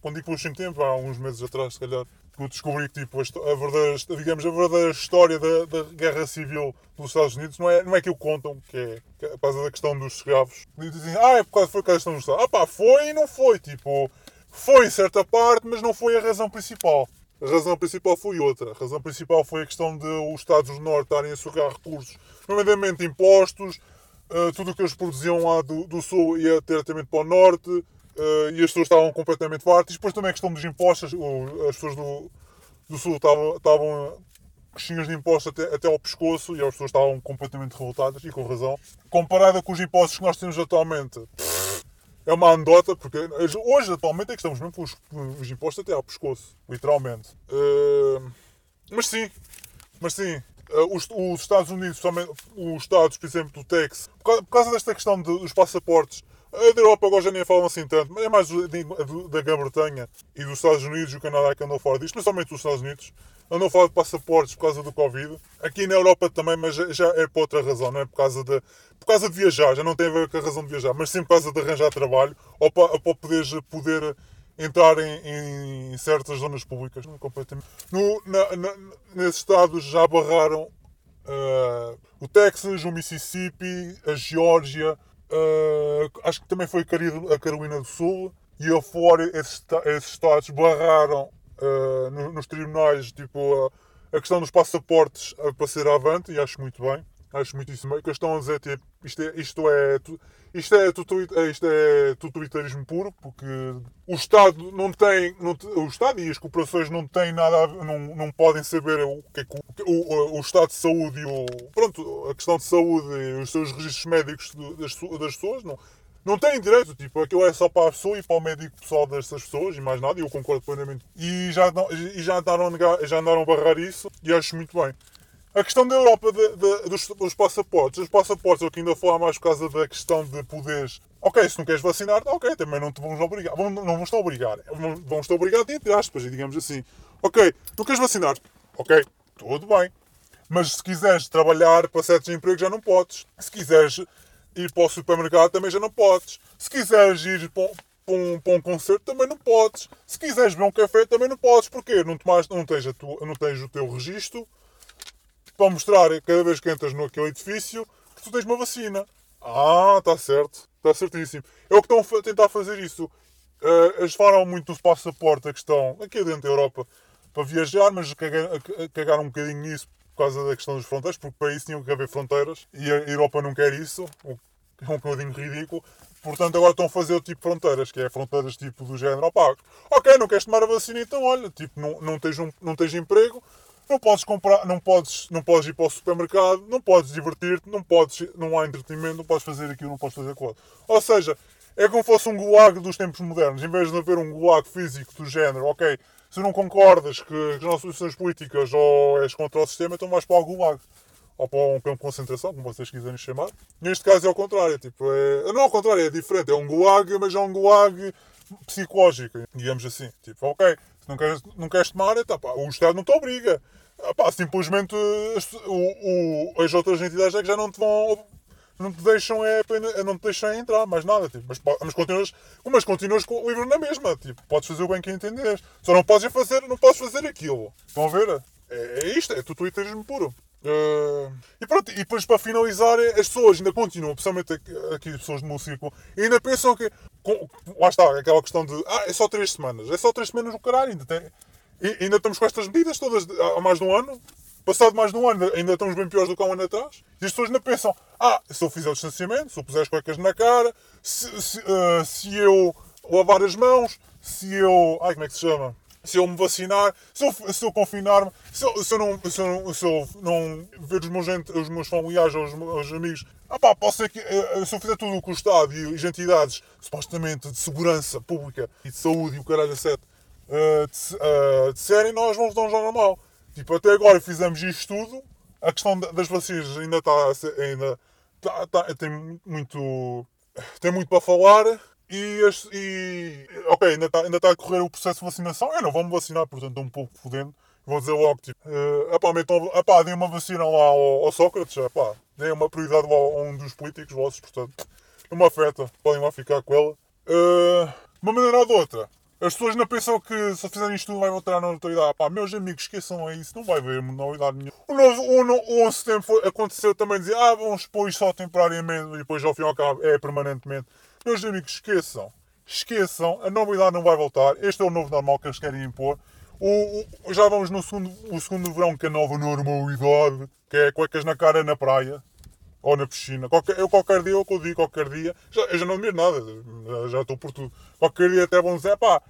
quando digo poucos tempo, há uns meses atrás, se calhar, que eu descobri que tipo, a, verdadeira, digamos, a verdadeira história da, da, guerra civil dos Estados Unidos não é, não é que o contam, que é, que é por causa da questão dos escravos. E dizem, ah, é por causa, foi por causa da questão dos Estados. Ah pá, foi e não foi, tipo, foi em certa parte, mas não foi a razão principal. A razão principal foi outra. A razão principal foi a questão de os Estados do Norte estarem a sugar recursos, nomeadamente impostos, uh, tudo o que eles produziam lá do, do Sul ia diretamente para o Norte uh, e as pessoas estavam completamente fartas. Depois também a questão dos impostos, as pessoas do, do Sul estavam, estavam coxinhas de impostos até, até ao pescoço e as pessoas estavam completamente revoltadas e com razão. Comparada com os impostos que nós temos atualmente, é uma anedota, porque hoje atualmente é que estamos mesmo com os, os impostos até ao pescoço, literalmente. Uh, mas sim, mas sim, eh, os, os, Estados Unidos, os Estados, por exemplo, do Texas, por causa, por causa desta questão de, dos passaportes, a da Europa agora já nem falam assim tanto, mas é mais da Grã-Bretanha e dos Estados Unidos e o Canadá que andam fora disto, principalmente os Estados Unidos, andam fora de passaportes por causa do Covid. Aqui na Europa também, mas já é por outra razão, não é por causa de, por causa de viajar, já não tem a ver com a razão de viajar, mas sim por causa de arranjar trabalho ou para, para poderes poder entrar em, em certas zonas públicas. Completamente. No, na, na, nesses estados já barraram uh, o Texas, o Mississippi, a Geórgia, uh, acho que também foi a Carolina do Sul, e afora esses, esses estados barraram uh, nos tribunais tipo, a questão dos passaportes para ser avante, e acho muito bem. Acho muitíssimo bem. Que estão a dizer, tipo, isto é, isto é, isto é, isto é totalitarismo puro, porque o Estado não tem, não, o Estado e as corporações não têm nada, não, não podem saber o que é que o, o, o estado de saúde e o, pronto, a questão de saúde e os seus registros médicos das, das pessoas, não, não têm direito, tipo, aquilo é só para a pessoa e para o médico pessoal dessas pessoas e mais nada, e eu concordo plenamente. E já, e já, andaram, negar, já andaram a barrar isso e acho muito bem. A questão da Europa de, de, dos, dos, passaportes. Os passaportes, eu que ainda falar mais por causa da questão de poderes Ok, se não queres vacinar, ok, também não te vamos obrigar. Vão, não vamos te obrigar. Vamos te obrigar, entre aspas, digamos assim. Ok, não queres vacinar? Ok, tudo bem. Mas se quiseres trabalhar para certos empregos já não podes. Se quiseres ir para o supermercado também já não podes. Se quiseres ir para, para, um, para um concerto também não podes. Se quiseres beber um café também não podes. Porquê? Não, tomaste, não, tens, a tua, não tens o teu registro para mostrar cada vez que entras naquele edifício que tu tens uma vacina. Ah, está certo. Está certíssimo. É o que estão a tentar fazer isso. Uh, eles falam muito do passaporte, a questão, aqui dentro da Europa, para viajar, mas cagaram um bocadinho nisso por causa da questão das fronteiras, porque para isso tinham que haver fronteiras e a Europa não quer isso, o que é um bocadinho ridículo. Portanto, agora estão a fazer o tipo de fronteiras, que é fronteiras tipo do género, opá, ok, não queres tomar a vacina, então olha, tipo, não, não, tens, um, não tens emprego, não podes comprar, não podes, não podes ir para o supermercado, não podes divertir-te, não podes, não há entretenimento, não podes fazer aquilo, não podes fazer aquilo. Ou seja, é como fosse um gulag dos tempos modernos, em vez de haver um gulag físico do género, ok, se não concordas que as nossas soluções políticas ou és contra o sistema, então vais para o gulag. Ou para um campo de concentração, como vocês quiserem chamar. Neste caso é ao contrário, tipo, é, não é ao contrário, é diferente, é um gulag, mas é um gulag psicológico, digamos assim. Tipo, ok, se não queres, não queres tomar, tá, pá, o Estado não te obriga. Pá, simplesmente o, o, as outras entidades é que já não te vão. Não te deixam, é, não te deixam entrar, mais nada. Tipo, mas, mas, continuas, mas continuas com o livro na mesma. Tipo, podes fazer o bem que entenderes. Só não podes fazer, não podes fazer aquilo. Estão a ver? É, é isto, é totalitarismo puro. Uh, e pronto, e depois para finalizar, as pessoas ainda continuam, principalmente aqui, aqui pessoas do meu círculo, ainda pensam que. Com, lá está, aquela questão de. Ah, é só 3 semanas. É só 3 semanas no caralho, ainda tem, e ainda estamos com estas medidas todas há mais de um ano. Passado mais de um ano, ainda estamos bem piores do que há um ano atrás. E as pessoas ainda pensam: ah, se eu fizer o distanciamento, se eu puser as cuecas na cara, se, se, uh, se eu lavar as mãos, se eu. Ai, como é que se chama? Se eu me vacinar, se eu, se eu confinar-me, se eu, se, não, se, eu não, se eu não ver os meus, os meus familiares ou os meus amigos, ah pá, posso ser que eh, se eu fizer tudo o que o Estado e as entidades supostamente de segurança pública e de saúde e o caralho a sete uh, disserem, nós vamos dar um jogo normal. Tipo, até agora fizemos isto tudo, a questão das vacinas ainda está ainda tá, tá, tem muito tem muito para falar e, e ok, ainda está ainda tá a correr o processo de vacinação, eu não vou me vacinar, portanto estou um pouco fodendo. Vou dizer logo, tipo, uh, epá, metam, epá, dei uma vacina lá ao, ao Sócrates, epá, dei uma prioridade lá a um dos políticos vossos, portanto, não me afeta, podem lá ficar com ela. Uh, de uma maneira ou de outra, as pessoas não pensam que se fizerem isto tudo vai voltar na notoriedade. Pá, meus amigos, esqueçam isso, não vai haver novidade nenhuma. O, novo, o, o 11 de setembro aconteceu também dizer, ah, vamos pôr isto só temporariamente e depois ao fim e ao cabo é permanentemente. Meus amigos, esqueçam. Esqueçam, a novidade não vai voltar. Este é o novo normal que eles querem impor. O, o, já vamos no segundo, o segundo verão, que é a nova normalidade, que é cuecas na cara na praia ou na piscina. Qualquer, eu qualquer dia, é o que eu digo qualquer dia, já, eu já não admiro nada, já estou por tudo. Qualquer dia até vão dizer, pá,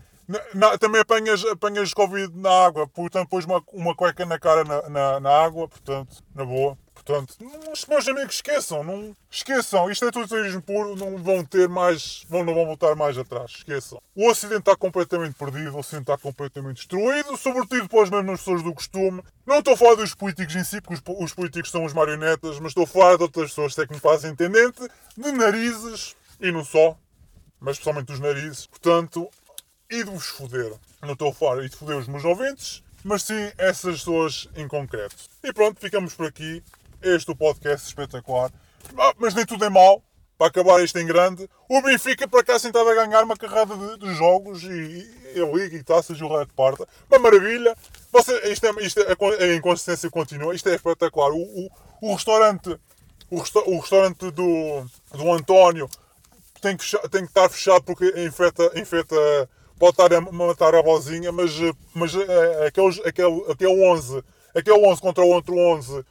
na, também apanhas, apanhas Covid na água, portanto pões uma, uma cueca na cara na, na, na água, portanto, na boa. Portanto, os meus amigos esqueçam, não esqueçam, isto é turismo puro, não vão ter mais, vão, não vão voltar mais atrás, esqueçam. O Ocidente está completamente perdido, o Ocidente está completamente destruído, sobretudo pelas mesmas pessoas do costume. Não estou a falar dos políticos em si, porque os, os políticos são os marionetas, mas estou a falar de outras pessoas que me fazem entendente, de narizes, e não só, mas especialmente dos narizes. Portanto, e de vos foder. Não estou a falar e de foder os meus ouvintes, mas sim essas pessoas em concreto. E pronto, ficamos por aqui este é podcast espetacular. Ah, mas nem tudo é mau. Para acabar isto em grande, o Benfica para cá sentado a ganhar uma carrada de, de jogos e, e a Liga e taças e o Red Parta. Uma maravilha. Você, isto é, isto é, a inconsistência continua. Isto é espetacular. O, o, o restaurante, o, resta, o, restaurante do, do António tem que, tem que estar fechado porque infeta, infeta pode estar a matar a vozinha, mas, mas é, aqueles, aquele, aquele 11, aquele 11 contra o outro 11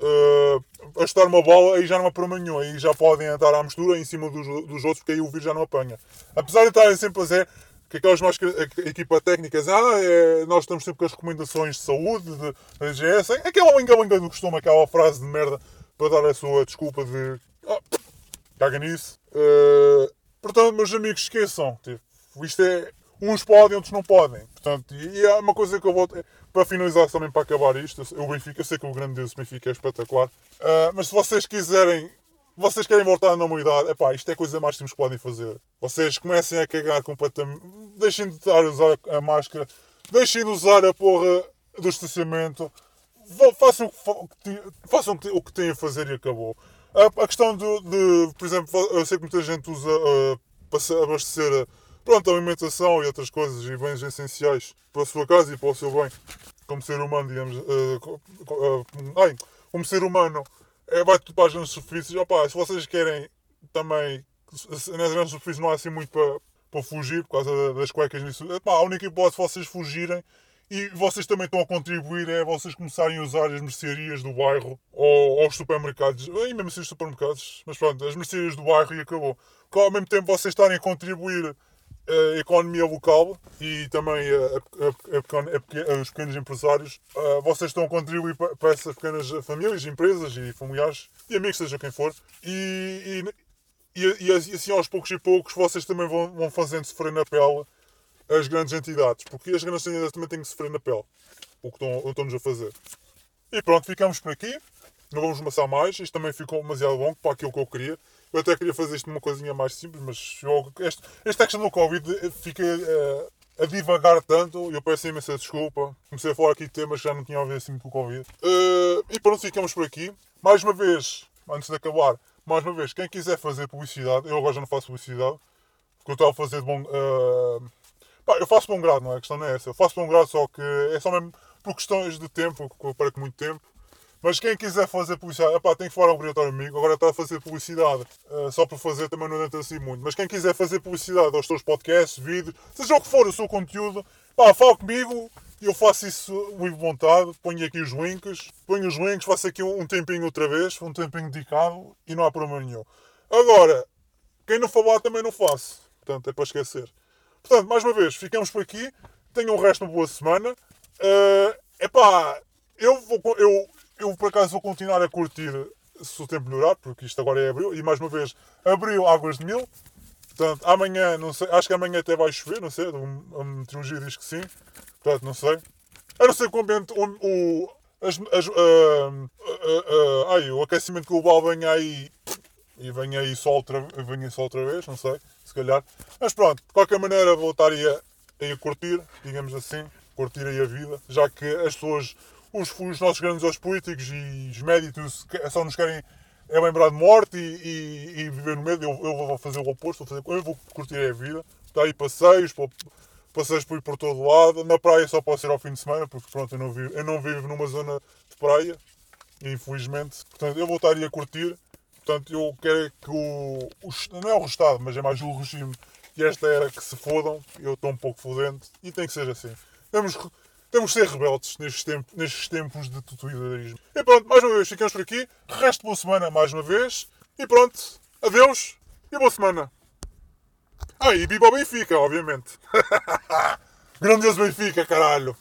uh, a estar uma bola, aí já não apanha nenhum. Aí já podem andar à mistura em cima dos, dos outros, porque aí o vírus já não apanha. Apesar de estarem sempre a dizer que aquelas mais a equipa técnicas, ah, é, nós estamos sempre com as recomendações de saúde, de, de GS, aquela linga-linga do costume, aquela frase de merda para dar a sua desculpa de oh, caga nisso. Uh, portanto, meus amigos, esqueçam. Tipo, isto é. Uns podem, outros não podem. Portanto, e é uma coisa que eu vou para finalizar também para acabar isto, o Benfica, eu sei que o grande Deus Benfica é espetacular, uh, mas se vocês quiserem vocês querem voltar à normalidade, epá, isto é coisa mais que podem fazer. Vocês comecem a cagar completamente. Deixem de estar a usar a máscara, deixem de usar a porra do distanciamento, façam, façam o que têm a fazer e acabou. A, a questão de, por exemplo, eu sei que muita gente usa uh, para abastecer pronto, alimentação e outras coisas e bens essenciais para a sua casa e para o seu bem, como ser humano, digamos. Uh, uh, como ser humano, é, vai tudo para as grandes superfícies. Opa, se vocês querem também, nas grandes superfícies não há assim muito para, para fugir por causa das cuecas nisso. Epá, a única hipótese de vocês fugirem e vocês também estão a contribuir é vocês começarem a usar as mercearias do bairro ou, ou os supermercados, e mesmo assim os supermercados, mas pronto, as mercearias do bairro e acabou. Porque ao mesmo tempo vocês estarem a contribuir a economia local e também a, a, a, os pequenos empresários, vocês estão a contribuir para essas pequenas famílias, empresas e familiares e amigos, seja quem for. E, e, e, e assim aos poucos e poucos vocês também vão, vão fazendo sofrer na pele as grandes entidades, porque as grandes entidades também têm que sofrer na pele o que estão, estão-nos a fazer. E pronto, ficamos por aqui. Não vamos amassar mais. Isto também ficou demasiado longo para aquilo que eu queria. Eu até queria fazer isto numa coisinha mais simples, mas eu, este, esta questão do Covid fica uh, a divagar tanto. Eu peço imensa desculpa. Comecei a falar aqui de temas que já não tinha a ver assim com o Covid. Uh, e pronto, ficamos por aqui. Mais uma vez, antes de acabar, mais uma vez, quem quiser fazer publicidade, eu agora já não faço publicidade, porque eu estava a fazer de bom. Uh, pá, eu faço bom grado, não é? A questão não é essa. Eu faço bom grado, só que é só mesmo por questões de tempo, eu perco muito tempo. Mas quem quiser fazer publicidade, epá, tem que falar obrigatório amigo. Agora está a fazer publicidade uh, só por fazer também não entra assim muito. Mas quem quiser fazer publicidade aos teus podcasts, vídeos, seja o que for o seu conteúdo, pá, fala comigo eu faço isso muito vontade. Ponho aqui os links, ponho os links, faço aqui um tempinho outra vez, um tempinho dedicado e não há problema nenhum. Agora, quem não falar também não faço. Portanto, é para esquecer. Portanto, mais uma vez, ficamos por aqui. Tenham o resto de uma boa semana. Uh, epá, eu vou. Eu, eu por acaso vou continuar a curtir se o tempo melhorar, porque isto agora é abril, e mais uma vez, abril, águas de mil. Portanto, amanhã, não sei, acho que amanhã até vai chover, não sei, a meteorologia diz que sim. Portanto, não sei. A não ser que o ambiente, o, o, as, as, uh, uh, uh, ai, o aquecimento global venha aí e venha aí só outra, venha só outra vez, não sei, se calhar. Mas pronto, de qualquer maneira vou estar aí a, aí a curtir, digamos assim, curtir aí a vida, já que as pessoas os, os nossos grandes políticos e os médicos só nos querem é lembrar de morte e, e, e, viver no medo. Eu, eu vou fazer o oposto, vou fazer, eu vou curtir a vida. Está aí passeios, passeios por, por todo lado. Na praia só posso ir ao fim de semana, porque pronto, eu não vivo, eu não vivo numa zona de praia, infelizmente. Portanto, eu vou estar aí a curtir. Portanto, eu quero que o, o não é o Estado, mas é mais o regime e esta era que se fodam. Eu estou um pouco fodente e tem que ser assim. Temos temos de ser rebeldes nestes tempos, nestes tempos de totalitarismo. E pronto, mais uma vez, ficamos por aqui. Resto boa semana mais uma vez. E pronto, adeus e boa semana. Ah, e o Benfica, obviamente. Grandioso Benfica, caralho.